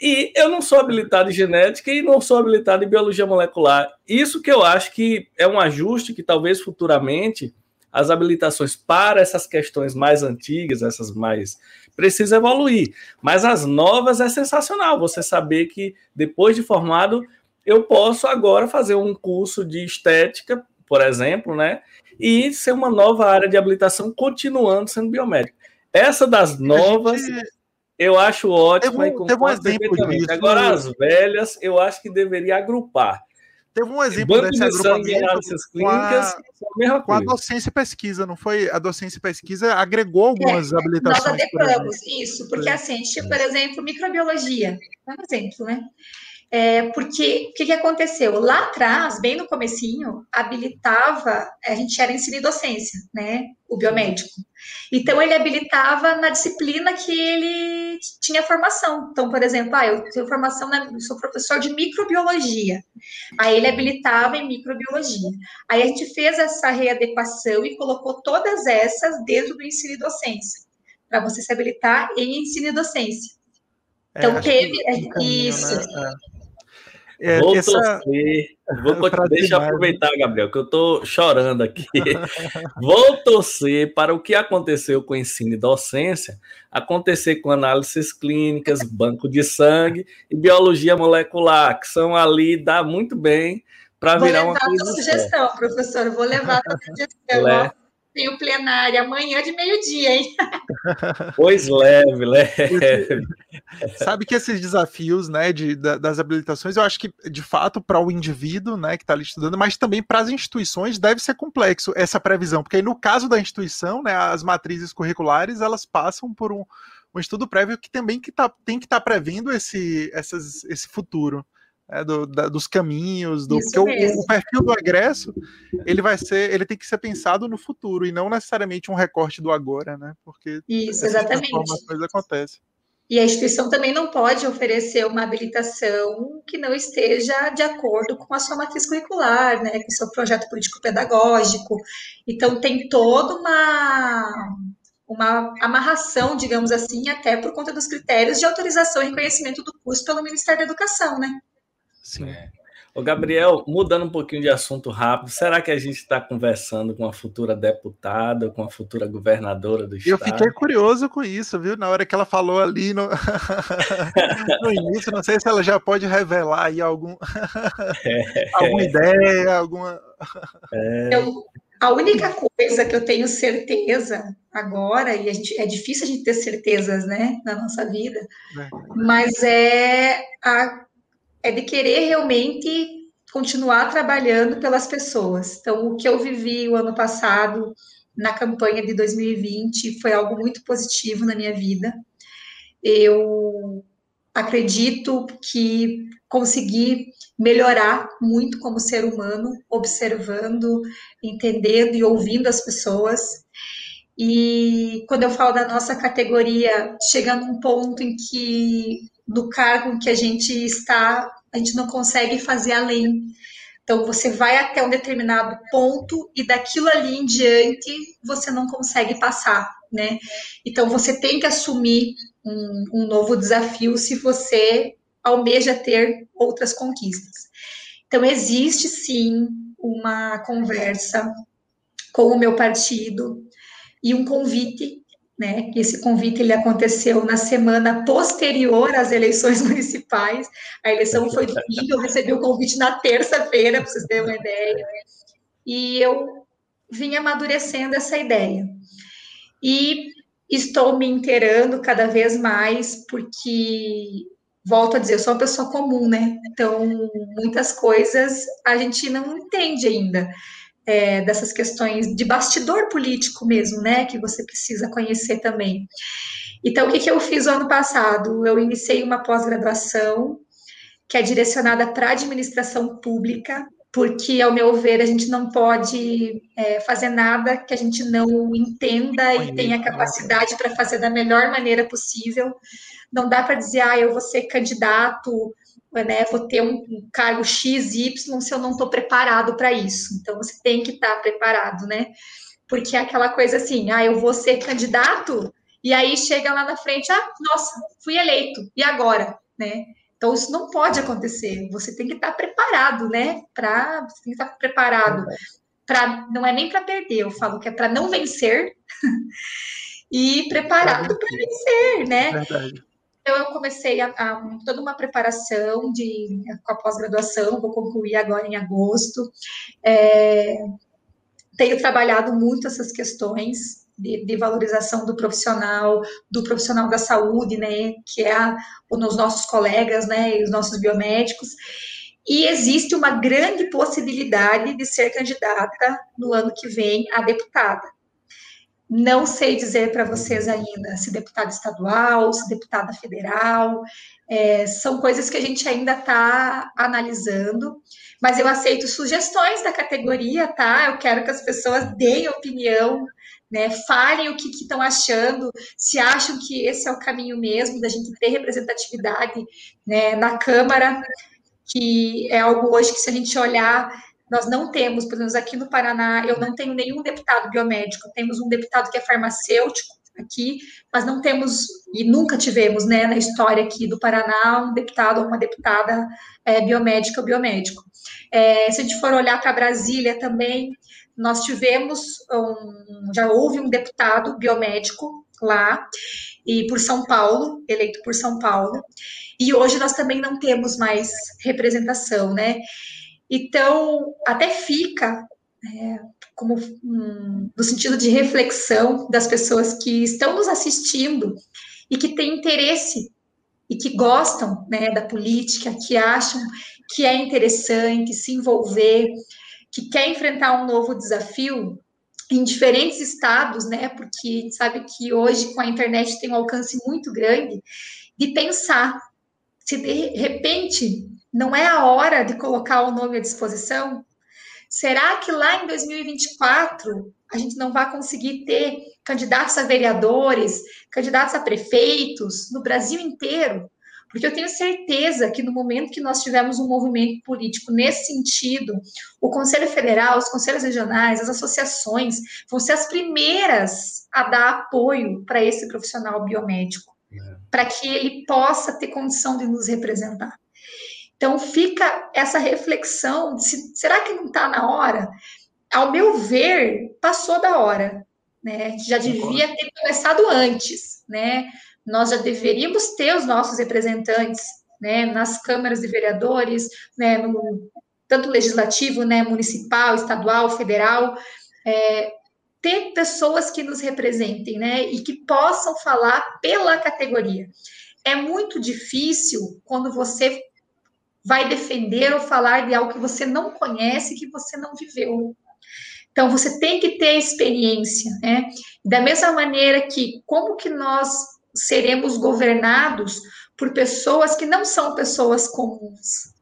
E eu não sou habilitado em genética e não sou habilitado em biologia molecular. Isso que eu acho que é um ajuste que talvez futuramente as habilitações para essas questões mais antigas, essas mais precisa evoluir. Mas as novas é sensacional você saber que depois de formado eu posso agora fazer um curso de estética por exemplo, né? E ser uma nova área de habilitação continuando sendo biomédico. Essa das novas, gente... eu acho ótima teve um, teve um exemplo disso. Agora, as velhas, eu acho que deveria agrupar. Teve um exemplo desse de agrupamento com a, com a docência e pesquisa, não foi? A docência e pesquisa agregou algumas é, habilitações. Nós adequamos, isso, porque assim, a gente, por exemplo, microbiologia, é um exemplo, né? É, porque o que, que, aconteceu? Lá atrás, bem no comecinho, habilitava, a gente era ensino e docência, né? O biomédico. Então, ele habilitava na disciplina que ele tinha formação. Então, por exemplo, ah, eu tenho formação, na, eu sou professor de microbiologia. Aí ele habilitava em microbiologia. Aí a gente fez essa readequação e colocou todas essas dentro do ensino e docência, para você se habilitar em ensino e docência. É, então, é, teve isso. Né? É. Vou essa... torcer. Vou, deixa eu aproveitar, Gabriel, que eu estou chorando aqui. vou torcer para o que aconteceu com o ensino e docência acontecer com análises clínicas, banco de sangue e biologia molecular, que são ali, dá muito bem para virar uma coisa. Vou levar a sugestão, professor, vou levar a sugestão. Tem o plenário amanhã de meio-dia, hein? Pois leve, leve. Sabe que esses desafios, né, de, das habilitações, eu acho que, de fato, para o indivíduo, né, que está ali estudando, mas também para as instituições deve ser complexo essa previsão, porque aí, no caso da instituição, né, as matrizes curriculares, elas passam por um, um estudo prévio que também que tá, tem que estar tá prevendo esse, essas, esse futuro é, do, da, dos caminhos, do porque o, o, perfil do agresso ele vai ser, ele tem que ser pensado no futuro e não necessariamente um recorte do agora, né? Porque isso exatamente coisas acontecem. E a instituição também não pode oferecer uma habilitação que não esteja de acordo com a sua matriz curricular, né, com o seu projeto político-pedagógico. Então, tem toda uma, uma amarração, digamos assim, até por conta dos critérios de autorização e reconhecimento do curso pelo Ministério da Educação, né? Sim. É. Ô, Gabriel, mudando um pouquinho de assunto rápido, será que a gente está conversando com a futura deputada, com a futura governadora do estado? Eu fiquei curioso com isso, viu? Na hora que ela falou ali no, no início, não sei se ela já pode revelar aí algum... É. alguma ideia, alguma. É. Eu, a única coisa que eu tenho certeza agora, e a gente, é difícil a gente ter certezas, né, na nossa vida, é. mas é a é de querer realmente continuar trabalhando pelas pessoas. Então, o que eu vivi o ano passado na campanha de 2020 foi algo muito positivo na minha vida. Eu acredito que consegui melhorar muito como ser humano, observando, entendendo e ouvindo as pessoas. E quando eu falo da nossa categoria, chega num ponto em que, no cargo que a gente está, a gente não consegue fazer além. Então, você vai até um determinado ponto e daquilo ali em diante você não consegue passar, né? Então, você tem que assumir um, um novo desafio se você almeja ter outras conquistas. Então, existe sim uma conversa com o meu partido e um convite, né? Esse convite ele aconteceu na semana posterior às eleições municipais. A eleição foi domingo, eu recebi o convite na terça-feira, para vocês terem uma ideia. E eu vim amadurecendo essa ideia. E estou me inteirando cada vez mais, porque volto a dizer, eu sou uma pessoa comum, né? Então, muitas coisas a gente não entende ainda. É, dessas questões de bastidor político mesmo, né? Que você precisa conhecer também. Então, o que, que eu fiz o ano passado? Eu iniciei uma pós-graduação que é direcionada para administração pública, porque, ao meu ver, a gente não pode é, fazer nada que a gente não entenda e tenha capacidade para fazer da melhor maneira possível. Não dá para dizer, ah, eu vou ser candidato, né, vou ter um, cargo X, Y, se eu não estou preparado para isso. Então, você tem que estar tá preparado, né? Porque é aquela coisa assim, ah, eu vou ser candidato, e aí chega lá na frente, ah, nossa, fui eleito, e agora, né? Então, isso não pode acontecer. Você tem que estar tá preparado, né? Pra, você tem que estar tá preparado. Pra, não é nem para perder, eu falo que é para não vencer e preparado para vencer, né? Verdade. Então, eu comecei a, a, toda uma preparação de, com a pós-graduação, vou concluir agora em agosto. É, tenho trabalhado muito essas questões de, de, valorização do profissional, do profissional da saúde, né, que é os nossos colegas, né, os nossos biomédicos. E existe uma grande possibilidade de ser candidata no ano que vem a deputada. Não sei dizer para vocês ainda se deputada estadual, se deputada federal, é, são coisas que a gente ainda está analisando, mas eu aceito sugestões da categoria, tá? Eu quero que as pessoas deem opinião, né? Falem o que estão achando, se acham que esse é o caminho mesmo da gente ter representatividade né, na Câmara, que é algo hoje que, se a gente olhar nós não temos, pelo menos aqui no Paraná, eu não tenho nenhum deputado biomédico, temos um deputado que é farmacêutico aqui, mas não temos, e nunca tivemos, né, na história aqui do Paraná, um deputado ou uma deputada é, biomédica ou biomédico. É, se a gente for olhar para Brasília também, nós tivemos, um, já houve um deputado biomédico lá, e por São Paulo, eleito por São Paulo, e hoje nós também não temos mais representação, né? Então, até fica é, como no sentido de reflexão das pessoas que estão nos assistindo e que têm interesse e que gostam né, da política, que acham que é interessante se envolver, que quer enfrentar um novo desafio em diferentes estados, né? Porque sabe que hoje com a internet tem um alcance muito grande de pensar se de repente não é a hora de colocar o nome à disposição? Será que lá em 2024 a gente não vai conseguir ter candidatos a vereadores, candidatos a prefeitos no Brasil inteiro? Porque eu tenho certeza que no momento que nós tivermos um movimento político nesse sentido, o Conselho Federal, os conselhos regionais, as associações vão ser as primeiras a dar apoio para esse profissional biomédico, é. para que ele possa ter condição de nos representar. Então fica essa reflexão: se, será que não está na hora? Ao meu ver, passou da hora. Né? Já devia ter começado antes. Né? Nós já deveríamos ter os nossos representantes né, nas câmaras de vereadores, né, no, tanto legislativo, né, municipal, estadual, federal, é, ter pessoas que nos representem, né, e que possam falar pela categoria. É muito difícil quando você vai defender ou falar de algo que você não conhece, que você não viveu. Então, você tem que ter experiência, né? Da mesma maneira que, como que nós seremos governados por pessoas que não são pessoas comuns,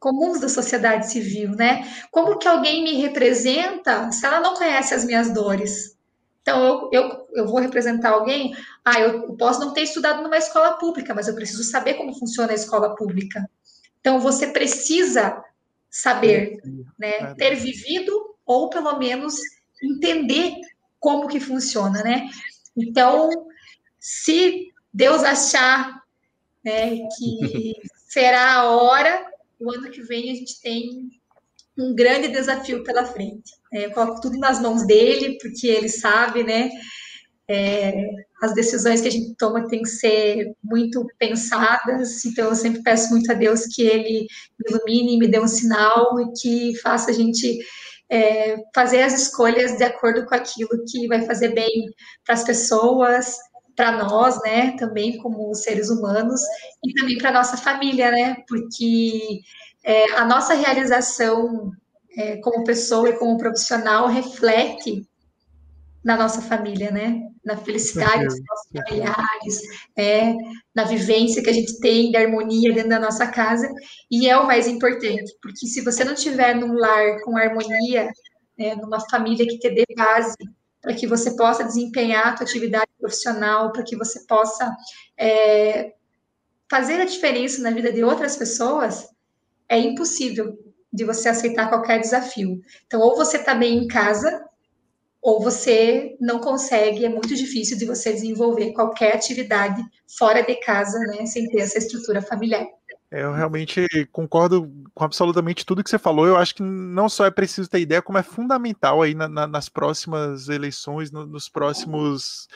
comuns da sociedade civil, né? Como que alguém me representa se ela não conhece as minhas dores? Então, eu, eu, eu vou representar alguém, ah, eu posso não ter estudado numa escola pública, mas eu preciso saber como funciona a escola pública. Então, você precisa saber, né? Ter vivido ou pelo menos entender como que funciona, né? Então, se Deus achar né, que será a hora, o ano que vem a gente tem um grande desafio pela frente. É, eu coloco tudo nas mãos dele, porque ele sabe, né? É, as decisões que a gente toma têm que ser muito pensadas, então eu sempre peço muito a Deus que ele me ilumine, me dê um sinal e que faça a gente é, fazer as escolhas de acordo com aquilo que vai fazer bem para as pessoas, para nós, né, também como seres humanos, e também para nossa família, né, porque é, a nossa realização é, como pessoa e como profissional reflete na nossa família, né? Na felicidade dos nossos familiares, é, na vivência que a gente tem da harmonia dentro da nossa casa, e é o mais importante, porque se você não tiver num lar com harmonia, é, numa família que te dê base para que você possa desempenhar a sua atividade profissional, para que você possa é, fazer a diferença na vida de outras pessoas, é impossível de você aceitar qualquer desafio. Então, ou você está bem em casa, ou você não consegue, é muito difícil de você desenvolver qualquer atividade fora de casa, né, sem ter essa estrutura familiar. É, eu realmente concordo com absolutamente tudo que você falou. Eu acho que não só é preciso ter ideia, como é fundamental aí na, na, nas próximas eleições, no, nos próximos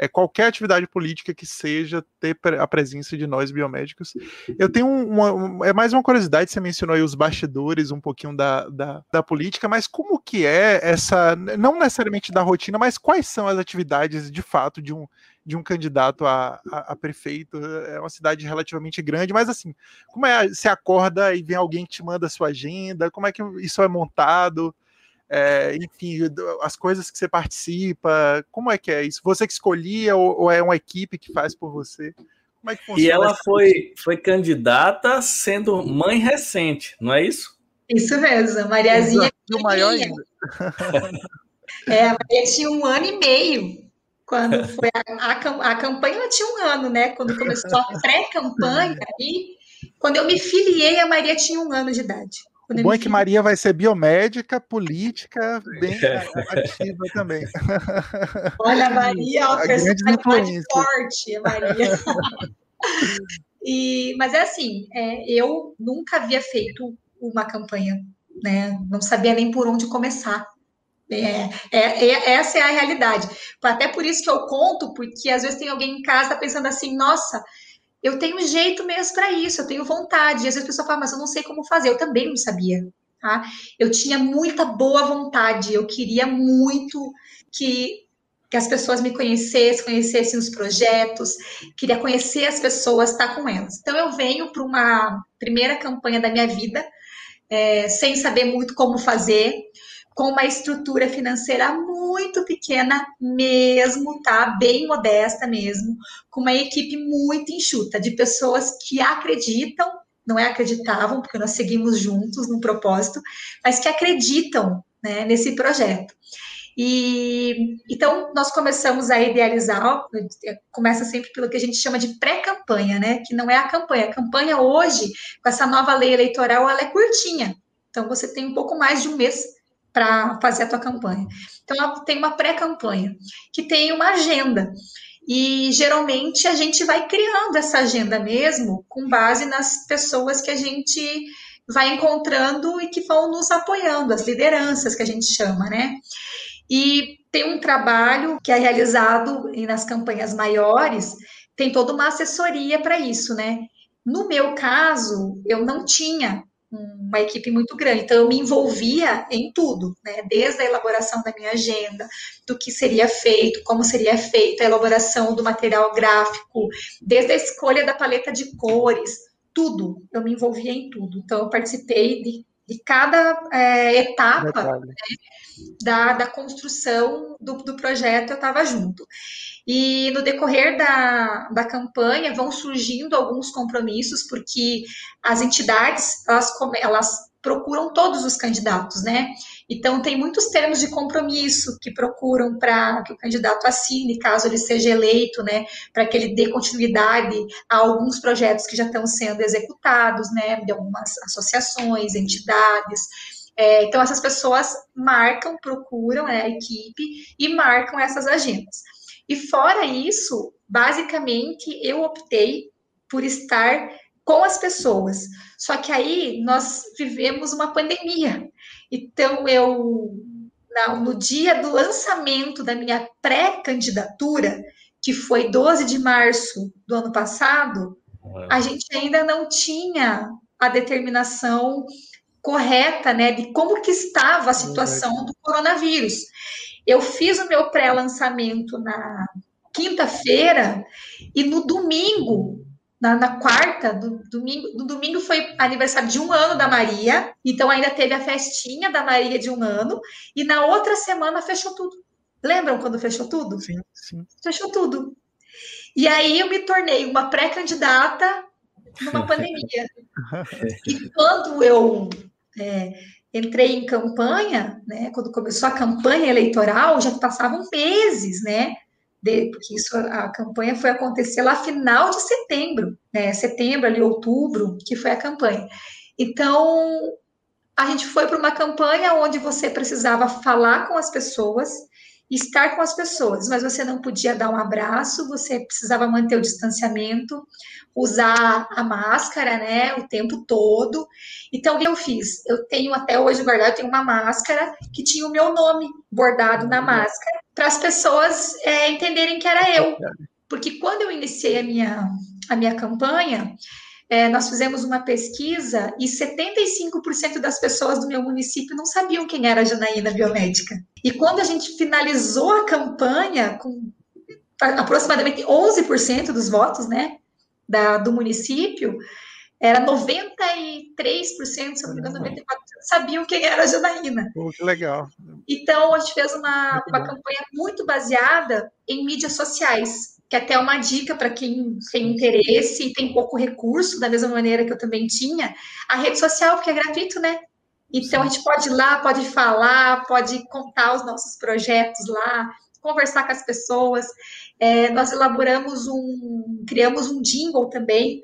é, qualquer atividade política que seja ter a presença de nós biomédicos. Eu tenho uma, uma, é mais uma curiosidade, você mencionou aí os bastidores um pouquinho da, da, da, política, mas como que é essa, não necessariamente da rotina, mas quais são as atividades de fato de um, de um candidato a, a, a prefeito? É uma cidade relativamente grande, mas assim, como é, você acorda e vem alguém que te manda a sua agenda, como é que isso é montado? É, enfim, as coisas que você participa, como é que é isso? Você que escolhia ou, ou é uma equipe que faz por você? Como é que funciona? E ela foi, foi candidata sendo mãe recente, não é isso? Isso mesmo, a Mariazinha. O maior ainda. É, a Maria tinha um ano e meio quando foi a, a, a campanha, ela tinha um ano, né? Quando começou a pré-campanha, e quando eu me filiei, a Maria tinha um ano de idade. O bom é que Maria vai ser biomédica, política, bem é. ativa também. Olha, a Maria, ó, personalidade forte, Maria. e, mas é assim, é, eu nunca havia feito uma campanha, né? Não sabia nem por onde começar. É, é, é, essa é a realidade. Até por isso que eu conto, porque às vezes tem alguém em casa pensando assim, nossa, eu tenho jeito mesmo para isso, eu tenho vontade. E às vezes a pessoa fala, mas eu não sei como fazer. Eu também não sabia. Tá? Eu tinha muita boa vontade, eu queria muito que, que as pessoas me conhecessem, conhecessem os projetos, queria conhecer as pessoas, estar com elas. Então eu venho para uma primeira campanha da minha vida, é, sem saber muito como fazer, com uma estrutura financeira muito pequena mesmo, tá? Bem modesta mesmo, com uma equipe muito enxuta de pessoas que acreditam, não é acreditavam, porque nós seguimos juntos no propósito, mas que acreditam né, nesse projeto. E então nós começamos a idealizar, começa sempre pelo que a gente chama de pré-campanha, né? Que não é a campanha. A campanha hoje, com essa nova lei eleitoral, ela é curtinha. Então você tem um pouco mais de um mês para fazer a tua campanha. Então, tem uma pré-campanha, que tem uma agenda. E geralmente a gente vai criando essa agenda mesmo com base nas pessoas que a gente vai encontrando e que vão nos apoiando, as lideranças que a gente chama, né? E tem um trabalho que é realizado nas campanhas maiores, tem toda uma assessoria para isso, né? No meu caso, eu não tinha uma equipe muito grande. Então, eu me envolvia em tudo, né? Desde a elaboração da minha agenda, do que seria feito, como seria feita a elaboração do material gráfico, desde a escolha da paleta de cores, tudo, eu me envolvia em tudo. Então, eu participei de, de cada é, etapa né, da, da construção do, do projeto, eu estava junto. E no decorrer da, da campanha vão surgindo alguns compromissos, porque as entidades, elas, elas procuram todos os candidatos, né? Então, tem muitos termos de compromisso que procuram para que o candidato assine, caso ele seja eleito, né? Para que ele dê continuidade a alguns projetos que já estão sendo executados, né? De algumas associações, entidades. É, então, essas pessoas marcam, procuram né, a equipe e marcam essas agendas. E fora isso, basicamente, eu optei por estar com as pessoas. Só que aí nós vivemos uma pandemia. Então, eu, no dia do lançamento da minha pré-candidatura, que foi 12 de março do ano passado, a gente ainda não tinha a determinação correta, né, de como que estava a situação do coronavírus. Eu fiz o meu pré-lançamento na quinta-feira e no domingo na, na, quarta, do, domingo, no domingo foi aniversário de um ano da Maria, então ainda teve a festinha da Maria de um ano, e na outra semana fechou tudo. Lembram quando fechou tudo? Sim, sim. Fechou tudo. E aí eu me tornei uma pré-candidata numa pandemia. e quando eu é, entrei em campanha, né, quando começou a campanha eleitoral, já passavam meses, né? de, porque isso a, campanha foi acontecer lá final de setembro, né? Setembro, ali, outubro, que foi a campanha. Então, a gente foi para uma campanha onde você precisava falar com as pessoas, estar com as pessoas, mas você não podia dar um abraço, você precisava manter o distanciamento, usar a máscara, né, o tempo todo. Então, o que eu fiz? Eu tenho até hoje guardado, eu tenho uma máscara que tinha o meu nome bordado na máscara, para as pessoas é, entenderem que era eu. Porque quando eu iniciei a minha, a minha campanha, é, nós fizemos uma pesquisa e 75% das pessoas do meu município não sabiam quem era a Janaína Biomédica. E quando a gente finalizou a campanha com aproximadamente 11% dos votos, né, da, do município, era 93%, se não me engano, 94% sabiam quem era a Janaína. Pô, que legal. Então, a gente fez uma, uma campanha muito baseada em mídias sociais, que até é uma dica para quem tem interesse e tem pouco recurso, da mesma maneira que eu também tinha, a rede social, porque é gratuito, né? Então, a gente pode ir lá, pode falar, pode contar os nossos projetos lá, conversar com as pessoas. É, nós elaboramos um, criamos um jingle também,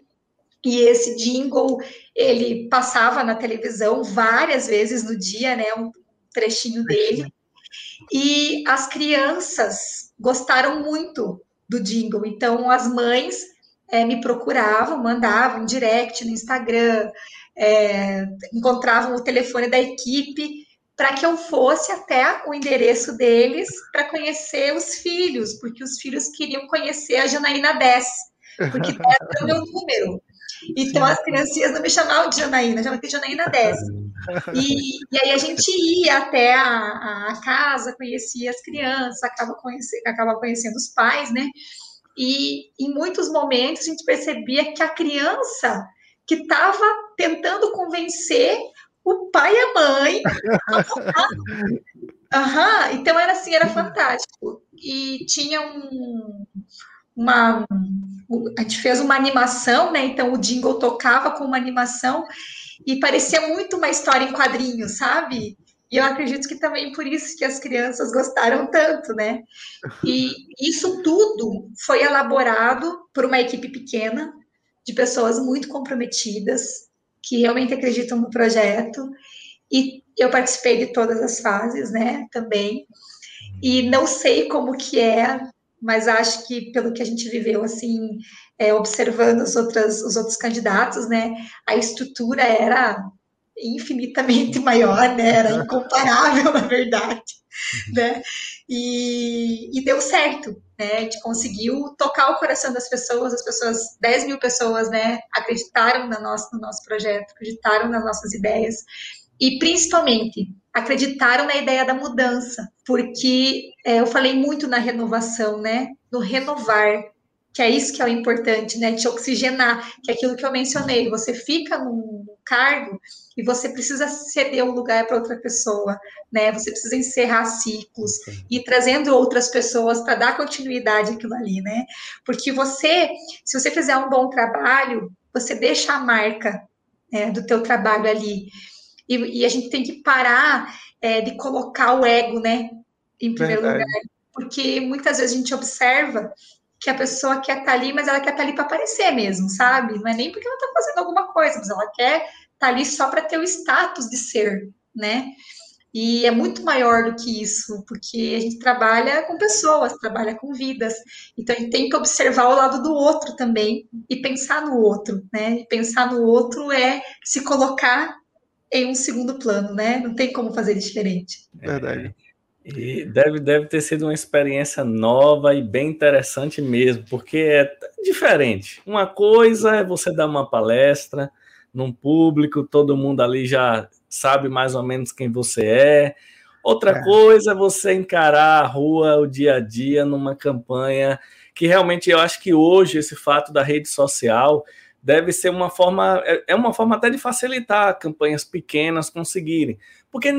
e esse jingle, ele passava na televisão várias vezes no dia, né? Um trechinho dele. E as crianças gostaram muito do jingle. Então, as mães é, me procuravam, mandavam direct no Instagram, é, encontravam o telefone da equipe para que eu fosse até o endereço deles para conhecer os filhos, porque os filhos queriam conhecer a Janaína 10, porque 10 era o meu número. Então as criancinhas não me chamavam de Janaína, chamavam de Janaína 10. E, e aí a gente ia até a, a casa, conhecia as crianças, acaba, conhece, acaba conhecendo os pais, né? E em muitos momentos a gente percebia que a criança que estava tentando convencer o pai e a mãe. Uhum, então era assim, era fantástico. E tinha um, uma. A gente fez uma animação, né? Então o jingle tocava com uma animação e parecia muito uma história em quadrinhos, sabe? E eu acredito que também por isso que as crianças gostaram tanto, né? E isso tudo foi elaborado por uma equipe pequena, de pessoas muito comprometidas, que realmente acreditam no projeto. E eu participei de todas as fases, né? Também. E não sei como que é mas acho que pelo que a gente viveu, assim, é, observando os, outras, os outros candidatos, né, a estrutura era infinitamente maior, né, era incomparável, na verdade, né, e, e deu certo, né, a gente conseguiu tocar o coração das pessoas, as pessoas, 10 mil pessoas, né, acreditaram no nosso, no nosso projeto, acreditaram nas nossas ideias, e principalmente acreditaram na ideia da mudança, porque é, eu falei muito na renovação, né? No renovar, que é isso que é o importante, né? Te oxigenar, que é aquilo que eu mencionei. Você fica num cargo e você precisa ceder um lugar para outra pessoa, né? Você precisa encerrar ciclos e trazendo outras pessoas para dar continuidade àquilo ali, né? Porque você, se você fizer um bom trabalho, você deixa a marca né, do teu trabalho ali. E, e, a gente tem que parar é, de colocar o ego, né, em primeiro Verdade. lugar. Porque muitas vezes a gente observa que a pessoa quer estar tá ali, mas ela quer estar tá ali para aparecer mesmo, sabe? Não é nem porque ela está fazendo alguma coisa, mas ela quer estar tá ali só para ter o status de ser, né? E é muito maior do que isso, porque a gente trabalha com pessoas, trabalha com vidas. Então a gente tem que observar o lado do outro também e pensar no outro, né? E pensar no outro é se colocar em um segundo plano, né? Não tem como fazer diferente. Verdade. E deve, deve ter sido uma experiência nova e bem interessante mesmo, porque é diferente. Uma coisa é você dar uma palestra num público, todo mundo ali já sabe mais ou menos quem você é. Outra é. coisa é você encarar a rua, o dia a dia, numa campanha que realmente eu acho que hoje esse fato da rede social deve ser uma forma, é, é uma forma até de facilitar campanhas pequenas conseguirem. Porque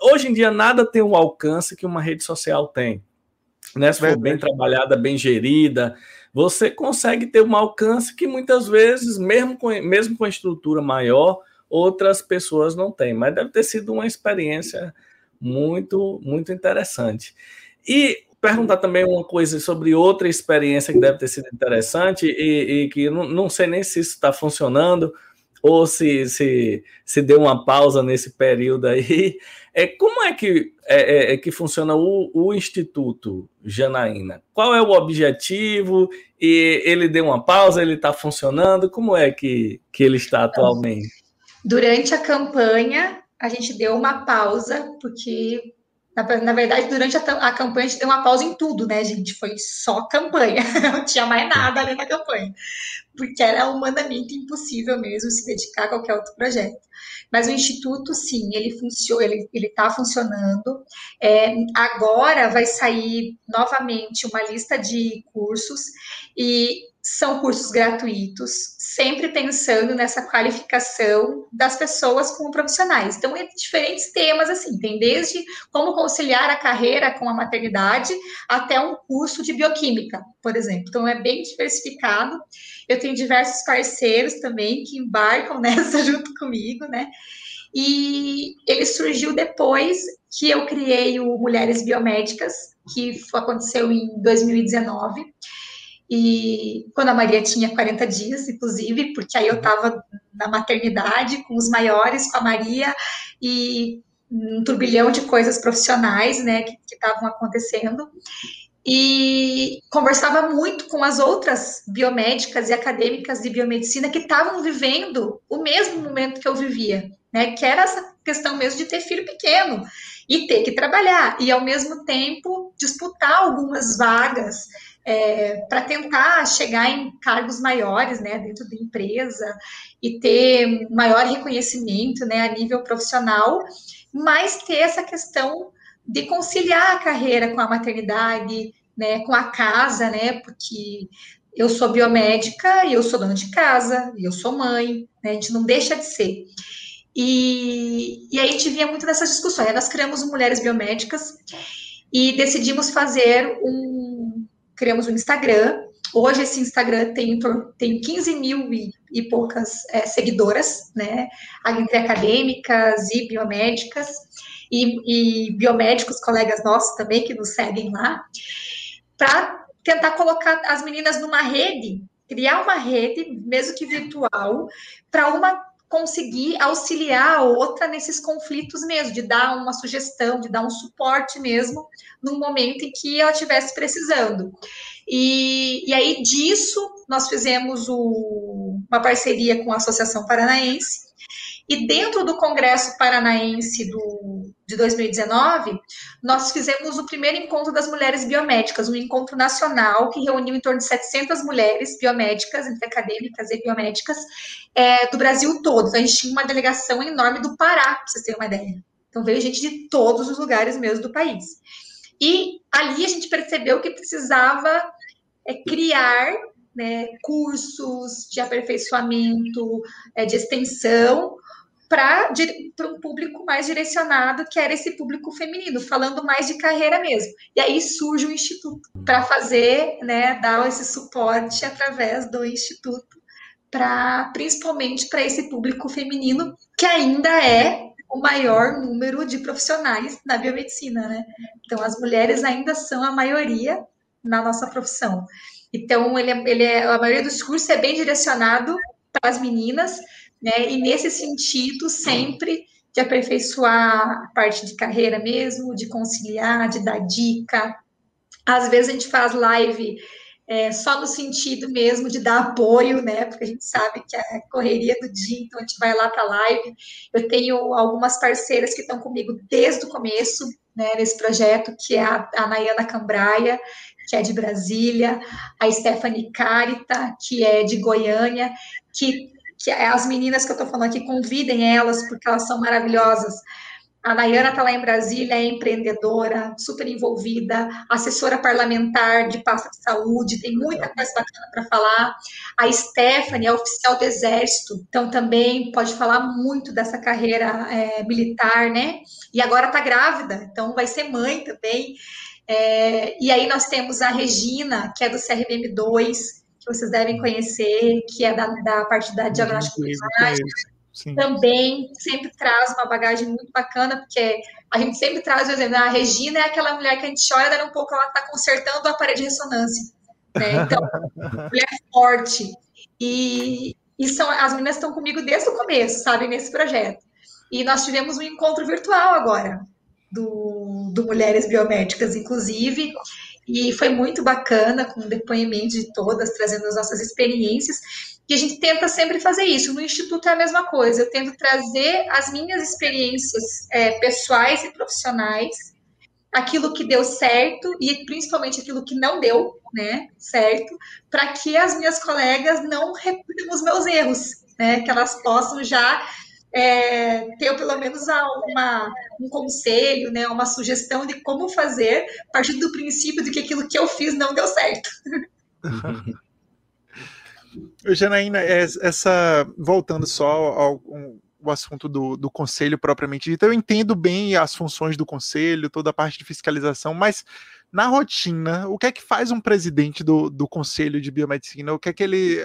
hoje em dia nada tem o alcance que uma rede social tem. Né? Se for bem trabalhada, bem gerida, você consegue ter um alcance que muitas vezes, mesmo com, mesmo com a estrutura maior, outras pessoas não têm. Mas deve ter sido uma experiência muito, muito interessante. E perguntar também uma coisa sobre outra experiência que deve ter sido interessante e, e que não, não, sei nem se isso está funcionando ou se, se, se deu uma pausa nesse período aí. É, como é que, é, é, é que funciona o, o Instituto Janaína? Qual é o objetivo? E ele deu uma pausa, ele está funcionando? Como é que, que ele está atualmente? Durante a campanha, a gente deu uma pausa, porque na, na, verdade, durante a, a, campanha, a gente deu uma pausa em tudo, né, gente? Foi só campanha, não tinha mais nada ali na campanha, porque era humanamente impossível mesmo se dedicar a qualquer outro projeto. Mas o Instituto, sim, ele funciona, ele está funcionando. É, agora vai sair novamente uma lista de cursos e são cursos gratuitos, sempre pensando nessa qualificação das pessoas como profissionais. Então, é diferentes temas, assim, tem desde como conciliar a carreira com a maternidade até um curso de bioquímica, por exemplo. Então, é bem diversificado. Eu tenho diversos parceiros também que embarcam nessa junto comigo, né? E ele surgiu depois que eu criei o Mulheres Biomédicas, que aconteceu em 2019 e quando a Maria tinha 40 dias, inclusive, porque aí eu estava na maternidade com os maiores, com a Maria, e um turbilhão de coisas profissionais, né, que estavam acontecendo. E conversava muito com as outras biomédicas e acadêmicas de biomedicina que estavam vivendo o mesmo momento que eu vivia, né, que era essa questão mesmo de ter filho pequeno e ter que trabalhar, e ao mesmo tempo disputar algumas vagas é, para tentar chegar em cargos maiores, né, dentro da empresa e ter maior reconhecimento, né, a nível profissional, mas ter essa questão de conciliar a carreira com a maternidade, né, com a casa, né, porque eu sou biomédica e eu sou dona de casa, e eu sou mãe, né, a gente não deixa de ser. E, e aí a gente vinha muito nessas discussões. Aí nós criamos Mulheres Biomédicas e decidimos fazer um criamos um Instagram. Hoje esse Instagram tem, tem 15 mil e, e poucas é, seguidoras, né? Entre acadêmicas e biomédicas, e, e biomédicos, colegas nossos também que nos seguem lá, para tentar colocar as meninas numa rede, criar uma rede, mesmo que virtual, para uma conseguir auxiliar a outra nesses conflitos mesmo, de dar uma sugestão, de dar um suporte mesmo no momento em que ela estivesse precisando. E, e aí disso nós fizemos o, uma parceria com a Associação Paranaense e dentro do Congresso Paranaense do, de 2019, nós fizemos o primeiro encontro das mulheres biomédicas, um encontro nacional que reuniu em torno de 700 mulheres biomédicas, entre acadêmicas e biomédicas, é, do Brasil todo. Então, a gente tinha uma delegação enorme do Pará, para vocês terem uma ideia. Então, veio gente de todos os lugares mesmo do país. E ali a gente percebeu que precisava é, criar né, cursos de aperfeiçoamento, é, de extensão, para um público mais direcionado, que era esse público feminino, falando mais de carreira mesmo. E aí surge o Instituto para fazer, né, dar esse suporte através do Instituto, para principalmente para esse público feminino, que ainda é o maior número de profissionais na biomedicina, né? Então, as mulheres ainda são a maioria na nossa profissão. Então, ele, é, ele é, a maioria dos cursos é bem direcionado para as meninas, né? E nesse sentido, sempre de aperfeiçoar a parte de carreira mesmo, de conciliar, de dar dica. Às vezes a gente faz live é, só no sentido mesmo de dar apoio, né? Porque a gente sabe que é correria do dia, então a gente vai lá para a live. Eu tenho algumas parceiras que estão comigo desde o começo, né, nesse projeto, que é a, a Nayana Cambraia, que é de Brasília, a Stephanie Carita, que é de Goiânia, que, que é as meninas que eu estou falando aqui, convidem elas, porque elas são maravilhosas a Nayana está lá em Brasília, é empreendedora, super envolvida, assessora parlamentar de pasta de saúde, tem muita coisa bacana para falar. A Stephanie é oficial do Exército, então também pode falar muito dessa carreira é, militar, né? E agora está grávida, então vai ser mãe também. É, e aí nós temos a Regina, que é do CRBM2, que vocês devem conhecer, que é da, da parte da diagnóstico climático Sim. também sempre traz uma bagagem muito bacana, porque a gente sempre traz o exemplo, a Regina é aquela mulher que a gente olha, dando um pouco, ela está consertando o aparelho de ressonância. Né? Então, mulher forte. E, e são, as meninas estão comigo desde o começo, sabe, nesse projeto. E nós tivemos um encontro virtual agora, do, do Mulheres Biomédicas, inclusive, e foi muito bacana, com depoimento de todas, trazendo as nossas experiências. E a gente tenta sempre fazer isso. No Instituto é a mesma coisa. Eu tento trazer as minhas experiências é, pessoais e profissionais, aquilo que deu certo e principalmente aquilo que não deu, né, certo, para que as minhas colegas não repitam os meus erros, né, que elas possam já é, ter pelo menos uma, um conselho, né, uma sugestão de como fazer, a partir do princípio de que aquilo que eu fiz não deu certo. Janaína, essa voltando só ao, ao assunto do, do conselho propriamente dito, eu entendo bem as funções do conselho, toda a parte de fiscalização, mas na rotina, o que é que faz um presidente do, do conselho de biomedicina? O que é que ele,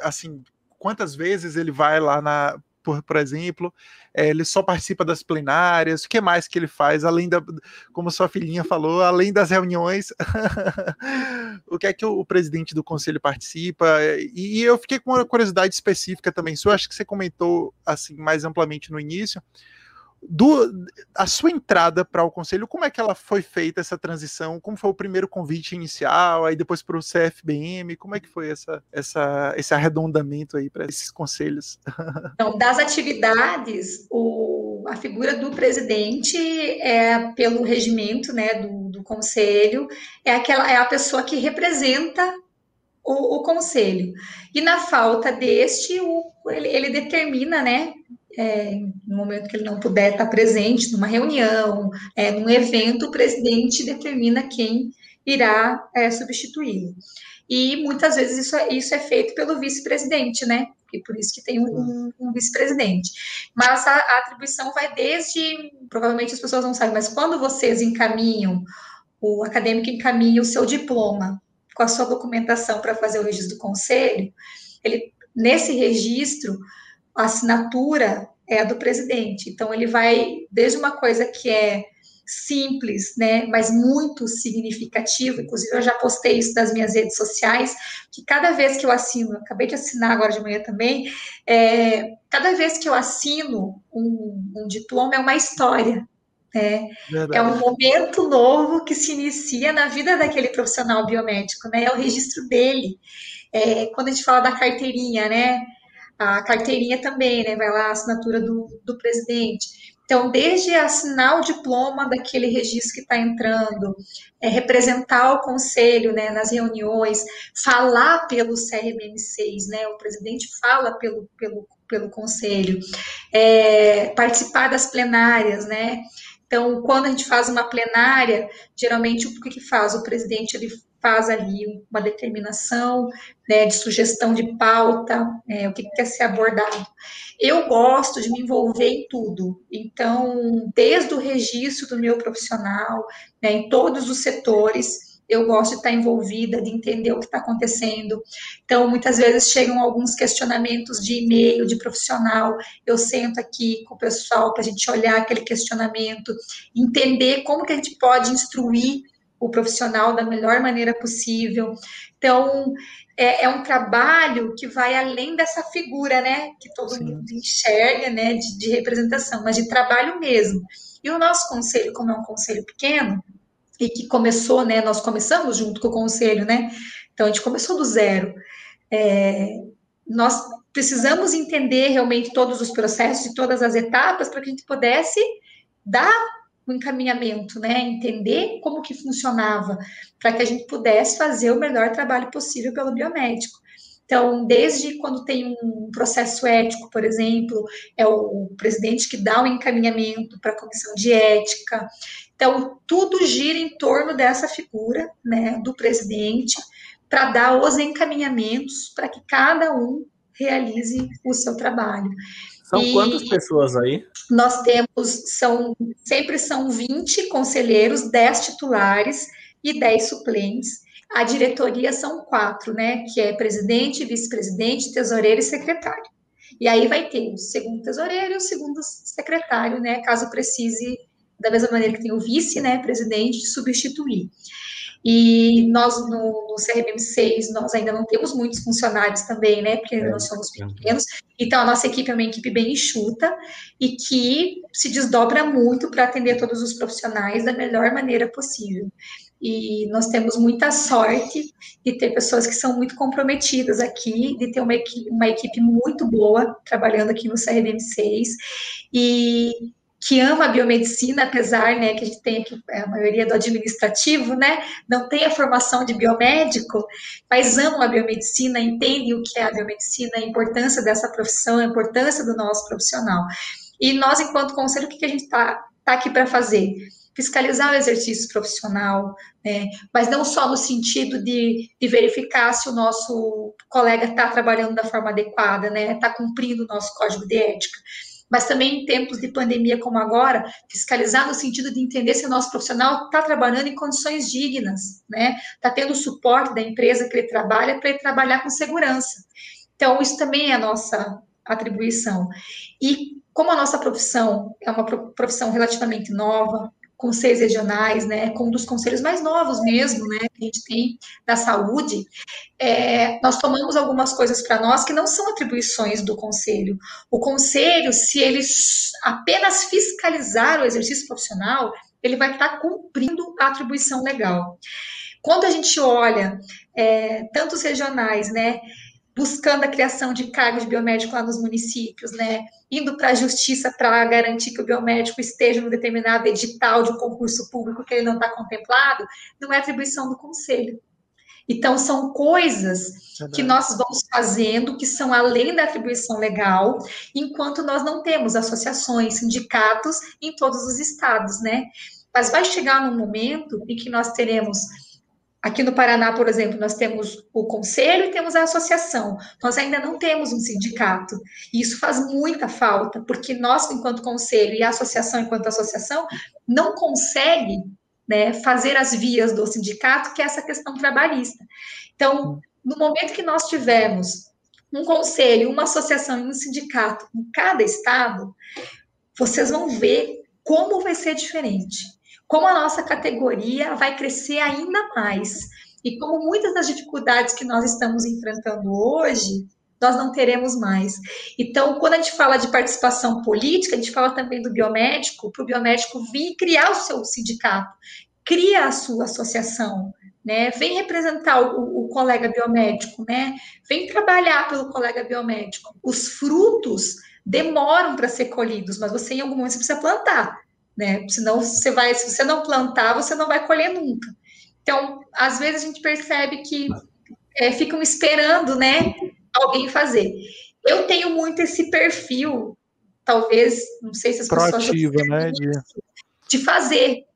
assim, quantas vezes ele vai lá na por, por exemplo, é, ele só participa das plenárias, o que mais que ele faz, além da, como sua filhinha falou, além das reuniões, o que é que o, o, presidente do conselho participa, e, e, eu fiquei com uma curiosidade específica também, eu acho que você comentou assim mais amplamente no início, do, a sua entrada para o conselho, como é que ela foi feita essa transição? Como foi o primeiro convite inicial, aí depois para o CFBM? Como é que foi essa, essa, esse arredondamento aí para esses conselhos? Então, das atividades, o, a figura do presidente é pelo regimento né, do, do conselho, é, aquela, é a pessoa que representa o, o, conselho. E na falta deste, o, ele, ele determina, né, é, no momento que ele não puder estar presente numa reunião, é, num evento, o presidente determina quem irá é, substituí-lo. E muitas vezes isso, é, isso é feito pelo vice-presidente, né? E por isso que tem um, um vice-presidente. Mas a, a, atribuição vai desde, provavelmente as pessoas não sabem, mas quando vocês encaminham, o acadêmico encaminha o seu diploma com a sua documentação para fazer o registro do conselho, ele, nesse registro, a assinatura é a do presidente. Então, ele vai desde uma coisa que é simples, né, mas muito significativo. Inclusive, eu já postei isso nas minhas redes sociais, que cada vez que eu assino, eu acabei de assinar agora de manhã também, é, cada vez que eu assino um, um diploma é uma história. Né? É um momento novo que se inicia na vida daquele profissional biomédico, né? É o registro dele. É, quando a gente fala da carteirinha, né? A carteirinha também, né? Vai lá a assinatura do, do presidente. Então, desde assinar o diploma daquele registro que está entrando, é, representar o conselho né, nas reuniões, falar pelo CRBM6, né, o presidente fala pelo, pelo, pelo conselho, é, participar das plenárias, né? Então, quando a gente faz uma plenária, geralmente o que, que faz? O presidente ele faz ali uma determinação né, de sugestão de pauta, é, o que, que quer ser abordado. Eu gosto de me envolver em tudo, então, desde o registro do meu profissional, né, em todos os setores, eu gosto de estar envolvida, de entender o que está acontecendo. Então, muitas vezes chegam alguns questionamentos de e-mail, de profissional. Eu sento aqui com o pessoal para a gente olhar aquele questionamento, entender como que a gente pode instruir o profissional da melhor maneira possível. Então, é, é um trabalho que vai além dessa figura, né, que todo Sim. mundo enxerga, né, de, de representação, mas de trabalho mesmo. E o nosso conselho, como é um conselho pequeno, e que começou, né? Nós começamos junto com o conselho, né? Então a gente começou do zero. É, nós precisamos entender realmente todos os processos e todas as etapas para que a gente pudesse dar o encaminhamento, né? Entender como que funcionava, para que a gente pudesse fazer o melhor trabalho possível pelo biomédico. Então, desde quando tem um processo ético, por exemplo, é o presidente que dá o um encaminhamento para a comissão de ética. Então, tudo gira em torno dessa figura, né, do presidente, para dar os encaminhamentos para que cada um realize o seu trabalho. São e quantas pessoas aí? Nós temos, são sempre são 20 conselheiros, 10 titulares e 10 suplentes. A diretoria são quatro, né? Que é presidente, vice-presidente, tesoureiro e secretário. E aí vai ter o segundo tesoureiro e o segundo secretário, né? Caso precise da mesma maneira que tem o vice, né, presidente, substituir. E nós, no, no CRM 6, nós ainda não temos muitos funcionários também, né, porque é, nós somos pequenos, então a nossa equipe é uma equipe bem enxuta e que se desdobra muito para atender todos os profissionais da melhor maneira possível. E nós temos muita sorte de ter pessoas que são muito comprometidas aqui, de ter uma equipe, uma equipe muito boa trabalhando aqui no CRM 6 e que ama a biomedicina, apesar, né, que a gente tem aqui é, a maioria do administrativo, né, não tem a formação de biomédico, mas amam a biomedicina, entendem o que é a biomedicina, a importância dessa profissão, a importância do nosso profissional. E nós, enquanto conselho, o que, que a gente está tá aqui para fazer? Fiscalizar o exercício profissional, né, mas não só no sentido de, de verificar se o nosso colega está trabalhando da forma adequada, né, está cumprindo o nosso código de ética, mas também em tempos de pandemia como agora, fiscalizar no sentido de entender se o nosso profissional está trabalhando em condições dignas, né? Está tendo o suporte da empresa que ele trabalha para ele trabalhar com segurança. Então, isso também é a nossa atribuição. E como a nossa profissão é uma profissão relativamente nova, conselhos regionais, né, com um dos conselhos mais novos mesmo, né, que a gente tem da saúde, é, nós tomamos algumas coisas para nós que não são atribuições do conselho. O conselho, se ele apenas fiscalizar o exercício profissional, ele vai estar cumprindo a atribuição legal. Quando a gente olha é, tantos regionais, né, buscando a criação de cargos de biomédico lá nos municípios, né? Indo para a justiça para garantir que o biomédico esteja no determinado edital de um concurso público que ele não está contemplado, não é atribuição do conselho. Então, são coisas que nós vamos fazendo que são além da atribuição legal, enquanto nós não temos associações, sindicatos em todos os estados, né? Mas vai chegar num momento em que nós teremos Aqui no Paraná, por exemplo, nós temos o conselho e temos a associação. Nós ainda não temos um sindicato. E isso faz muita falta, porque nós, enquanto conselho, e a associação, enquanto associação, não consegue né, fazer as vias do sindicato, que é essa questão trabalhista. Então, no momento que nós tivermos um conselho, uma associação e um sindicato em cada estado, vocês vão ver como vai ser diferente como a nossa categoria vai crescer ainda mais. E como muitas das dificuldades que nós estamos enfrentando hoje, nós não teremos mais. Então, quando a gente fala de participação política, a gente fala também do biomédico, para o biomédico vir criar o seu sindicato, cria a sua associação, né? Vem representar o, o, colega biomédico, né? Vem trabalhar pelo colega biomédico. Os frutos demoram para ser colhidos, mas você em algum momento você precisa plantar né? Senão você vai, se você não plantar, você não vai colher nunca. Então, às vezes a gente percebe que é, ficam esperando, né, alguém fazer. Eu tenho muito esse perfil, talvez, não sei se as Proativa, pessoas né, de... de fazer,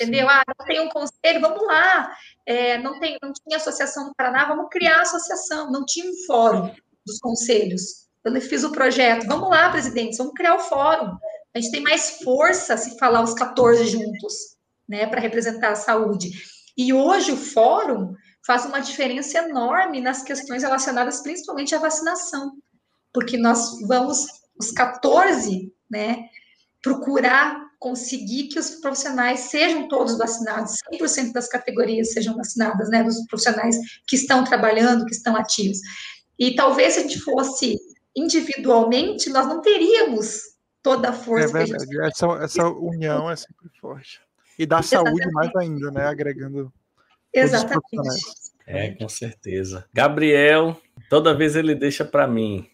Entendeu? Ah, não tem um conselho, vamos lá. É, não, tem, não tinha associação no Paraná, vamos criar a associação. Não tinha um fórum dos conselhos. Eu fiz o projeto. Vamos lá, presidente, vamos criar o fórum. A gente tem mais força se falar os 14 juntos, né, para representar a saúde. E hoje o fórum faz uma diferença enorme nas questões relacionadas principalmente à vacinação, porque nós vamos, os 14, né, procurar conseguir que os profissionais sejam todos vacinados, 100% das categorias sejam vacinadas, né, dos profissionais que estão trabalhando, que estão ativos. E talvez se a gente fosse individualmente, nós não teríamos toda a força. É verdade, gente... essa, essa união é sempre forte. E da Exatamente. saúde mais ainda, né, agregando. Exatamente. É, com certeza. Gabriel, toda vez ele deixa para mim.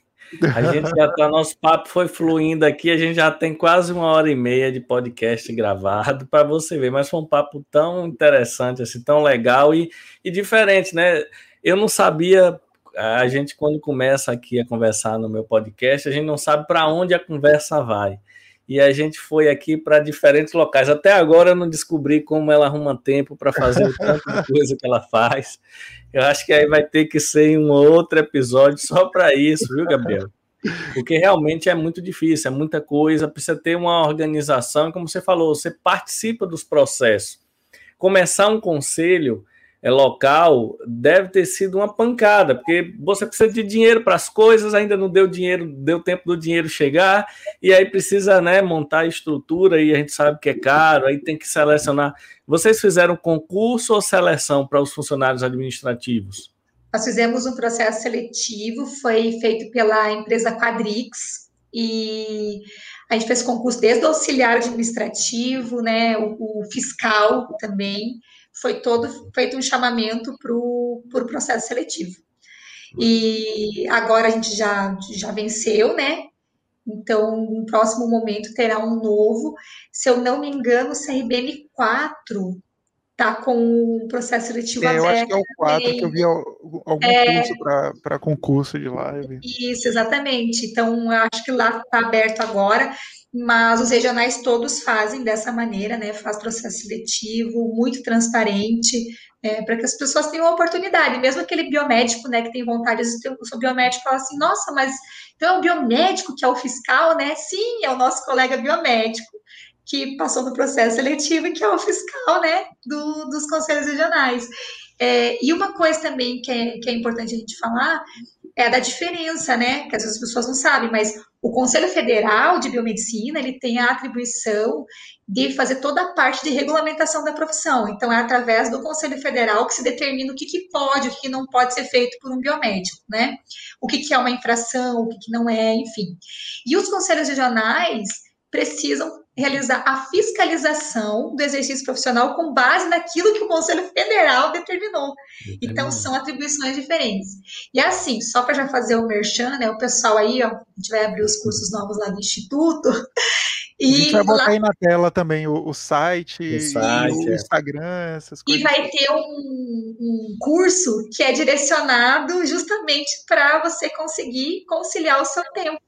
A gente já tá, nosso papo foi fluindo aqui, a gente já tem quase uma hora e meia de podcast gravado para você ver, mas foi um papo tão interessante, assim, tão legal e, e diferente, né? Eu não sabia, a gente quando começa aqui a conversar no meu podcast, a gente não sabe para onde a conversa vai. E a gente foi aqui para diferentes locais. Até agora eu não descobri como ela arruma tempo para fazer o tanto coisa que ela faz. Eu acho que aí vai ter que ser um outro episódio só para isso, viu, Gabriel? Porque realmente é muito difícil, é muita coisa, precisa ter uma organização, como você falou, você participa dos processos. Começar um conselho local deve ter sido uma pancada, porque você precisa de dinheiro para as coisas, ainda não deu dinheiro, deu tempo do dinheiro chegar, e aí precisa né, montar a estrutura, e a gente sabe que é caro, aí tem que selecionar. Vocês fizeram concurso ou seleção para os funcionários administrativos? Nós fizemos um processo seletivo, foi feito pela empresa Quadrix, e a gente fez concurso desde o auxiliar administrativo, né, o, o fiscal também, foi todo feito um chamamento para o pro processo seletivo. E agora a gente já, já venceu, né? Então, no próximo momento terá um novo. Se eu não me engano, o CRBM 4 tá com o processo seletivo é, aberto. Eu acho que é o 4 também. que eu vi algum é, curso para concurso de lá. Isso, exatamente. Então, eu acho que lá está aberto agora mas os regionais todos fazem dessa maneira, né? Faz processo seletivo, muito transparente, é, para que as pessoas tenham oportunidade. Mesmo aquele biomédico, né, que tem vontade de ser o biomédico, fala assim, nossa, mas então é o biomédico que é o fiscal, né? Sim, é o nosso colega biomédico que passou no processo seletivo e que é o fiscal, né, do, dos conselhos regionais. É, e uma coisa também que é, que é importante a gente falar é da diferença, né? Que às vezes as pessoas não sabem, mas o Conselho Federal de Biomedicina ele tem a atribuição de fazer toda a parte de regulamentação da profissão. Então, é através do Conselho Federal que se determina o que, que pode, o que não pode ser feito por um biomédico, né? O que, que é uma infração, o que, que não é, enfim. E os conselhos regionais precisam realizar a fiscalização do exercício profissional com base naquilo que o Conselho Federal determinou. Então, são atribuições diferentes. E assim, só para já fazer o merchan, né, o pessoal aí, ó, a gente vai abrir os cursos novos lá do Instituto. E a gente vai botar lá... aí na tela também o, o site, o, site, o é. Instagram, essas coisas. E vai ter um, um curso que é direcionado justamente para você conseguir conciliar o seu tempo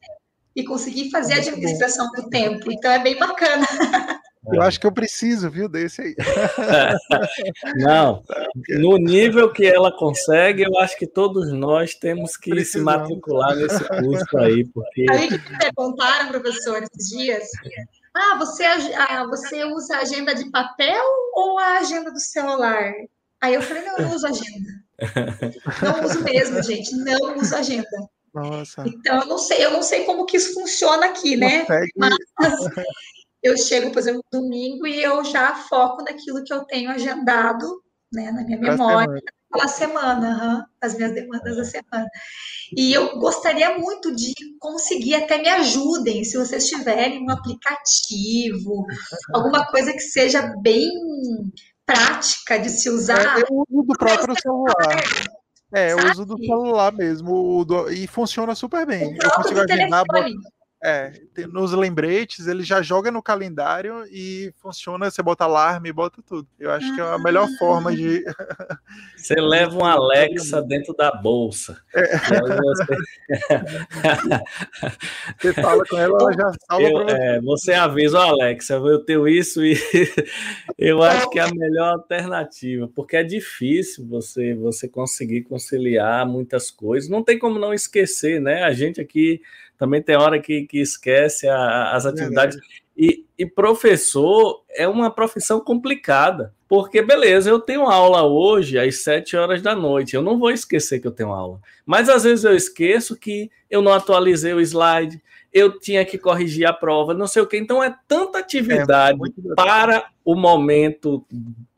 e conseguir fazer a administração do tempo. Então é bem bacana. Eu acho que eu preciso, viu, desse aí. Não, no nível que ela consegue, eu acho que todos nós temos que se matricular nesse curso aí, porque. Aí que me perguntaram, professor, esses dias. Ah, você, ah, você usa a agenda de papel ou a agenda do celular? Aí eu falei, não, eu não uso agenda. Não uso mesmo, gente, não uso agenda. Nossa. Então, eu não sei, eu não sei como que isso funciona aqui, né? Mas eu chego, por exemplo, domingo e eu já foco naquilo que eu tenho agendado, né, na minha memória, pela semana, uhum, as minhas demandas da semana. E eu gostaria muito de conseguir, até me ajudem, se vocês tiverem um aplicativo, alguma coisa que seja bem prática de se usar. É, eu uso do próprio celular. É, eu uso do celular mesmo do, e funciona super bem. Eu consigo agendar, boto, É, tem, nos lembretes, ele já joga no calendário e funciona, você bota alarme, bota tudo. Eu acho que é a melhor forma de. Você leva um Alexa dentro da bolsa. É. Você... você... fala com ela, ela já fala eu, você. É, você avisa, oh, Alexa, eu tenho isso e eu acho que é a melhor alternativa, porque é difícil você, você conseguir conciliar muitas coisas. Não tem como não esquecer, né? A gente aqui também tem hora que, que esquece a, as atividades. E, e, professor é uma profissão complicada, porque beleza, eu tenho aula hoje às sete horas da noite, eu não vou esquecer que eu tenho aula, mas às vezes eu esqueço que eu não atualizei o slide, eu tinha que corrigir a prova, não sei o que. Então é tanta atividade é, para o momento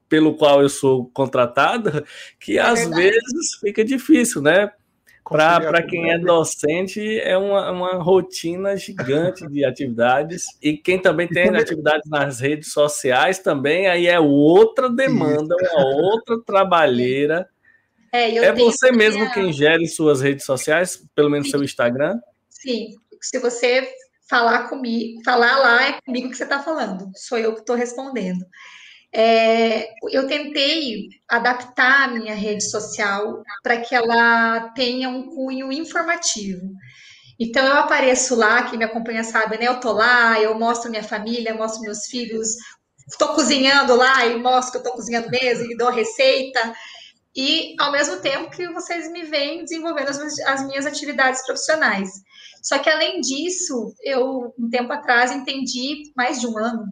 pelo qual eu sou contratado que é às verdade. vezes fica difícil, né? Para quem é docente, é uma, uma rotina gigante de atividades. E quem também tem atividades nas redes sociais também, aí é outra demanda, uma outra trabalheira. É, é você mesmo minha... quem gere suas redes sociais, pelo menos Sim. seu Instagram? Sim, se você falar comigo, falar lá é comigo que você está falando, sou eu que estou respondendo. É, eu tentei adaptar a minha rede social para que ela tenha um cunho informativo. Então eu apareço lá, quem me acompanha sabe, né? Eu tô lá, eu mostro minha família, mostro meus filhos, estou cozinhando lá e mostro que eu estou cozinhando mesmo e dou receita. E ao mesmo tempo que vocês me veem desenvolvendo as, as minhas atividades profissionais. Só que além disso, eu um tempo atrás entendi, mais de um ano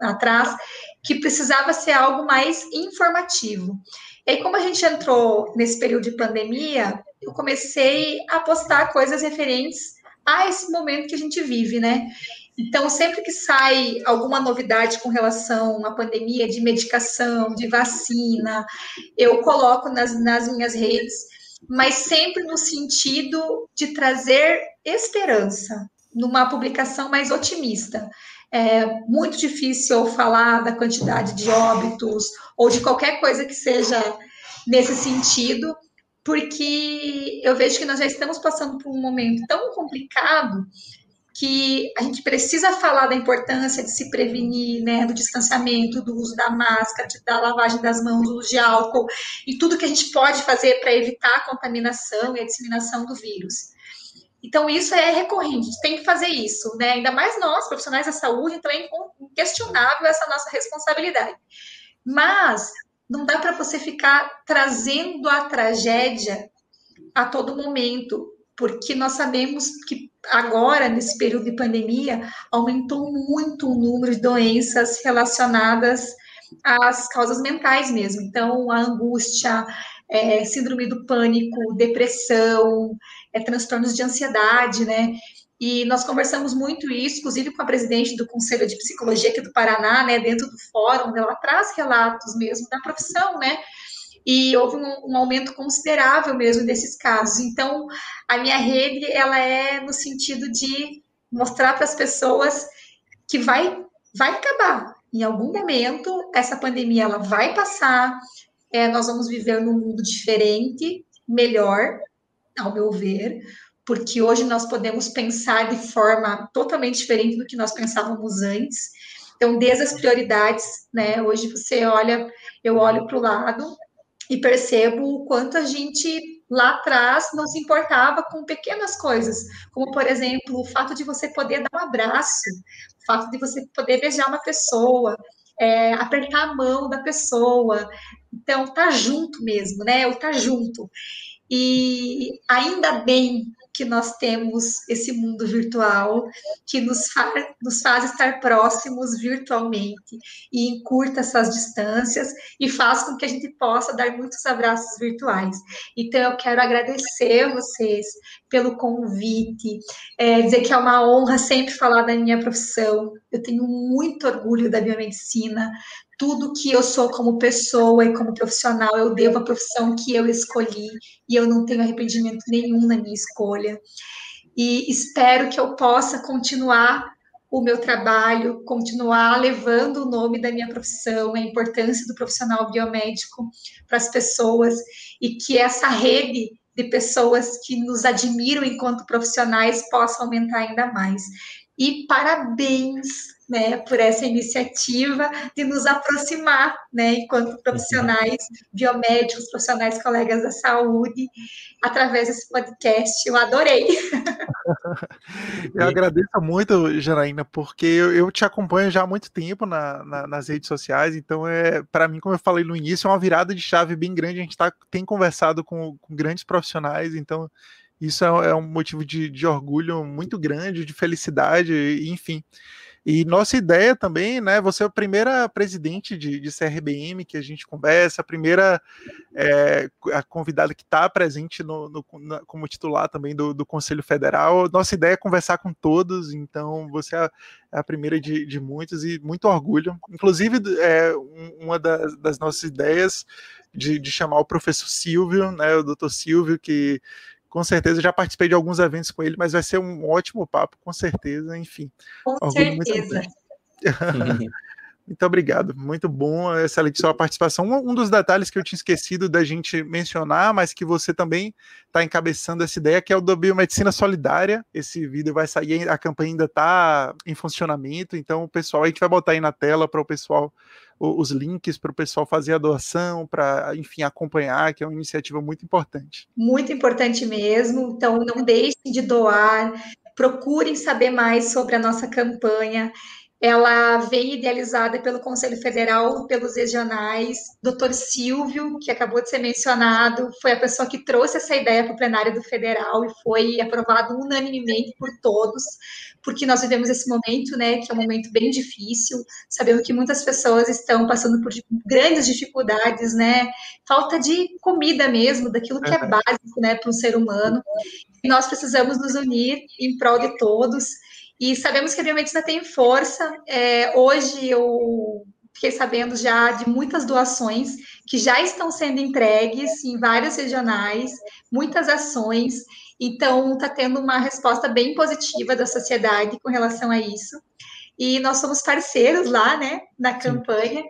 atrás, que precisava ser algo mais informativo. E aí, como a gente entrou nesse período de pandemia, eu comecei a postar coisas referentes a esse momento que a gente vive, né? Então, sempre que sai alguma novidade com relação à pandemia, de medicação, de vacina, eu coloco nas, nas minhas redes, mas sempre no sentido de trazer esperança, numa publicação mais otimista. É muito difícil falar da quantidade de óbitos ou de qualquer coisa que seja nesse sentido, porque eu vejo que nós já estamos passando por um momento tão complicado que a gente precisa falar da importância de se prevenir, né, do distanciamento, do uso da máscara, da lavagem das mãos, do uso de álcool e tudo que a gente pode fazer para evitar a contaminação e a disseminação do vírus. Então, isso é recorrente, tem que fazer isso, né? Ainda mais nós, profissionais da saúde, então é inquestionável essa nossa responsabilidade. Mas não dá para você ficar trazendo a tragédia a todo momento, porque nós sabemos que agora, nesse período de pandemia, aumentou muito o número de doenças relacionadas às causas mentais mesmo. Então, a angústia, é, síndrome do pânico, depressão, é, transtornos de ansiedade, né? E nós conversamos muito isso, inclusive com a presidente do Conselho de Psicologia aqui do Paraná, né, dentro do fórum, ela traz relatos mesmo da profissão, né? E houve um, um, aumento considerável mesmo desses casos. Então, a minha rede, ela é no sentido de mostrar para as pessoas que vai, vai acabar. Em algum momento, essa pandemia, ela vai passar, é, nós vamos viver num mundo diferente, melhor, ao meu ver, porque hoje nós podemos pensar de forma totalmente diferente do que nós pensávamos antes. Então, desde as prioridades, né? Hoje você olha, eu olho para o lado e percebo o quanto a gente lá atrás não se importava com pequenas coisas, como por exemplo o fato de você poder dar um abraço, o fato de você poder beijar uma pessoa, é, apertar a mão da pessoa, então tá junto mesmo, né? O tá junto. E ainda bem que nós temos esse mundo virtual que nos, fa nos faz estar próximos virtualmente e encurta essas distâncias e faz com que a gente possa dar muitos abraços virtuais. Então, eu quero agradecer vocês pelo convite, é, dizer que é uma honra sempre falar da minha profissão. Eu tenho muito orgulho da biomedicina, tudo que eu sou como pessoa e como profissional, eu devo à profissão que eu escolhi e eu não tenho arrependimento nenhum na minha escolha. E espero que eu possa continuar o meu trabalho, continuar levando o nome da minha profissão, a importância do profissional biomédico para as pessoas e que essa rede de pessoas que nos admiram enquanto profissionais possa aumentar ainda mais. e parabéns né, por essa iniciativa de nos aproximar, né, enquanto profissionais biomédicos, profissionais colegas da saúde, através desse podcast. Eu adorei. Eu agradeço muito, Janaína, porque eu, eu, te acompanho já há muito tempo na, na, nas redes sociais, então é para mim, como eu falei no início, é uma virada de chave bem grande. A gente tá, tem conversado com, com grandes profissionais, então isso é, é um motivo de, de orgulho muito grande, de felicidade, enfim. E nossa ideia também, né? Você é a primeira presidente de, de CRBM que a gente conversa, a primeira é, a convidada que está presente no, no na, como titular também do, do, Conselho Federal. Nossa ideia é conversar com todos, então você é a primeira de, de muitos e muito orgulho. Inclusive, é, uma das, das nossas ideias de, de chamar o professor Silvio, né? O doutor Silvio, que com certeza já participei de alguns eventos com ele, mas vai ser um ótimo papo, com certeza, enfim. Com certeza. Muito obrigado, muito bom, excelente sua participação. Um, um, dos detalhes que eu tinha esquecido da gente mencionar, mas que você também está encabeçando essa ideia, que é o da biomedicina solidária. Esse vídeo vai sair, a campanha ainda está em funcionamento, então o pessoal, a gente vai botar aí na tela para o pessoal os links para o pessoal fazer a doação, para, enfim, acompanhar, que é uma iniciativa muito importante. Muito importante mesmo, então não deixem de doar, procurem saber mais sobre a nossa campanha. Ela vem idealizada pelo Conselho Federal, pelos regionais. Dr. Silvio, que acabou de ser mencionado, foi a pessoa que trouxe essa ideia para o plenário do Federal e foi aprovado unanimemente por todos, porque nós vivemos esse momento, né, que é um momento bem difícil. Sabemos que muitas pessoas estão passando por grandes dificuldades, né, falta de comida mesmo, daquilo que é básico, né, para um ser humano. E nós precisamos nos unir em prol de todos. E sabemos que a biomedicina tem força. É, hoje eu fiquei sabendo já de muitas doações que já estão sendo entregues em vários regionais, muitas ações. Então, está tendo uma resposta bem positiva da sociedade com relação a isso. E nós somos parceiros lá, né, na campanha. Sim.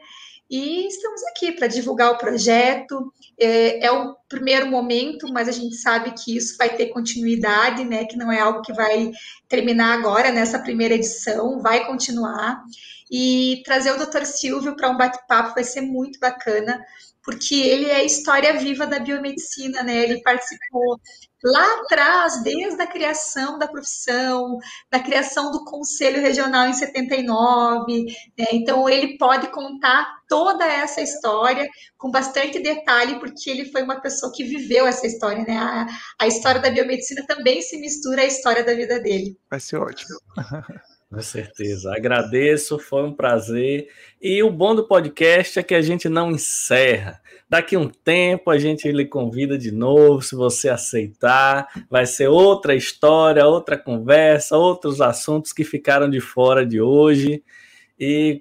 E estamos aqui para divulgar o projeto. É, é, o primeiro momento, mas a gente sabe que isso vai ter continuidade, né? Que não é algo que vai terminar agora nessa primeira edição, vai continuar. E trazer o Dr. Silvio para um bate-papo vai ser muito bacana, porque ele é história viva da biomedicina, né? Ele participou lá atrás, desde a criação da profissão, da criação do Conselho Regional em 79. Né? Então, ele pode contar toda essa história com bastante detalhe, porque ele foi uma pessoa que viveu essa história. Né? A, a história da biomedicina também se mistura à história da vida dele. Vai ser ótimo. Com certeza. Agradeço, foi um prazer. E o bom do podcast é que a gente não encerra. Daqui um tempo a gente lhe convida de novo, se você aceitar. Vai ser outra história, outra conversa, outros assuntos que ficaram de fora de hoje. E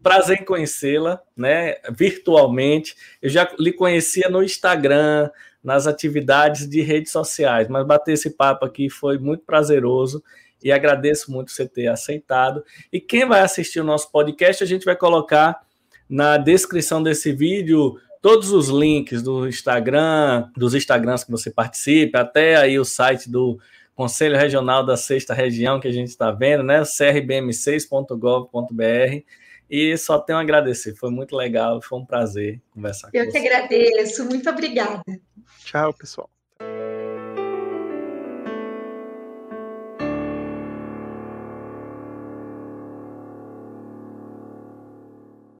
prazer em conhecê-la, né, virtualmente. Eu já lhe conhecia no Instagram, nas atividades de redes sociais, mas bater esse papo aqui foi muito prazeroso e agradeço muito você ter aceitado. E quem vai assistir o nosso podcast, a gente vai colocar na descrição desse vídeo todos os links do Instagram, dos Instagrams que você participa, até aí o site do Conselho Regional da Sexta Região que a gente está vendo, né? crbm6.gov.br. E só tenho a agradecer, foi muito legal, foi um prazer conversar Eu com você. Eu que agradeço, muito obrigada. Tchau, pessoal.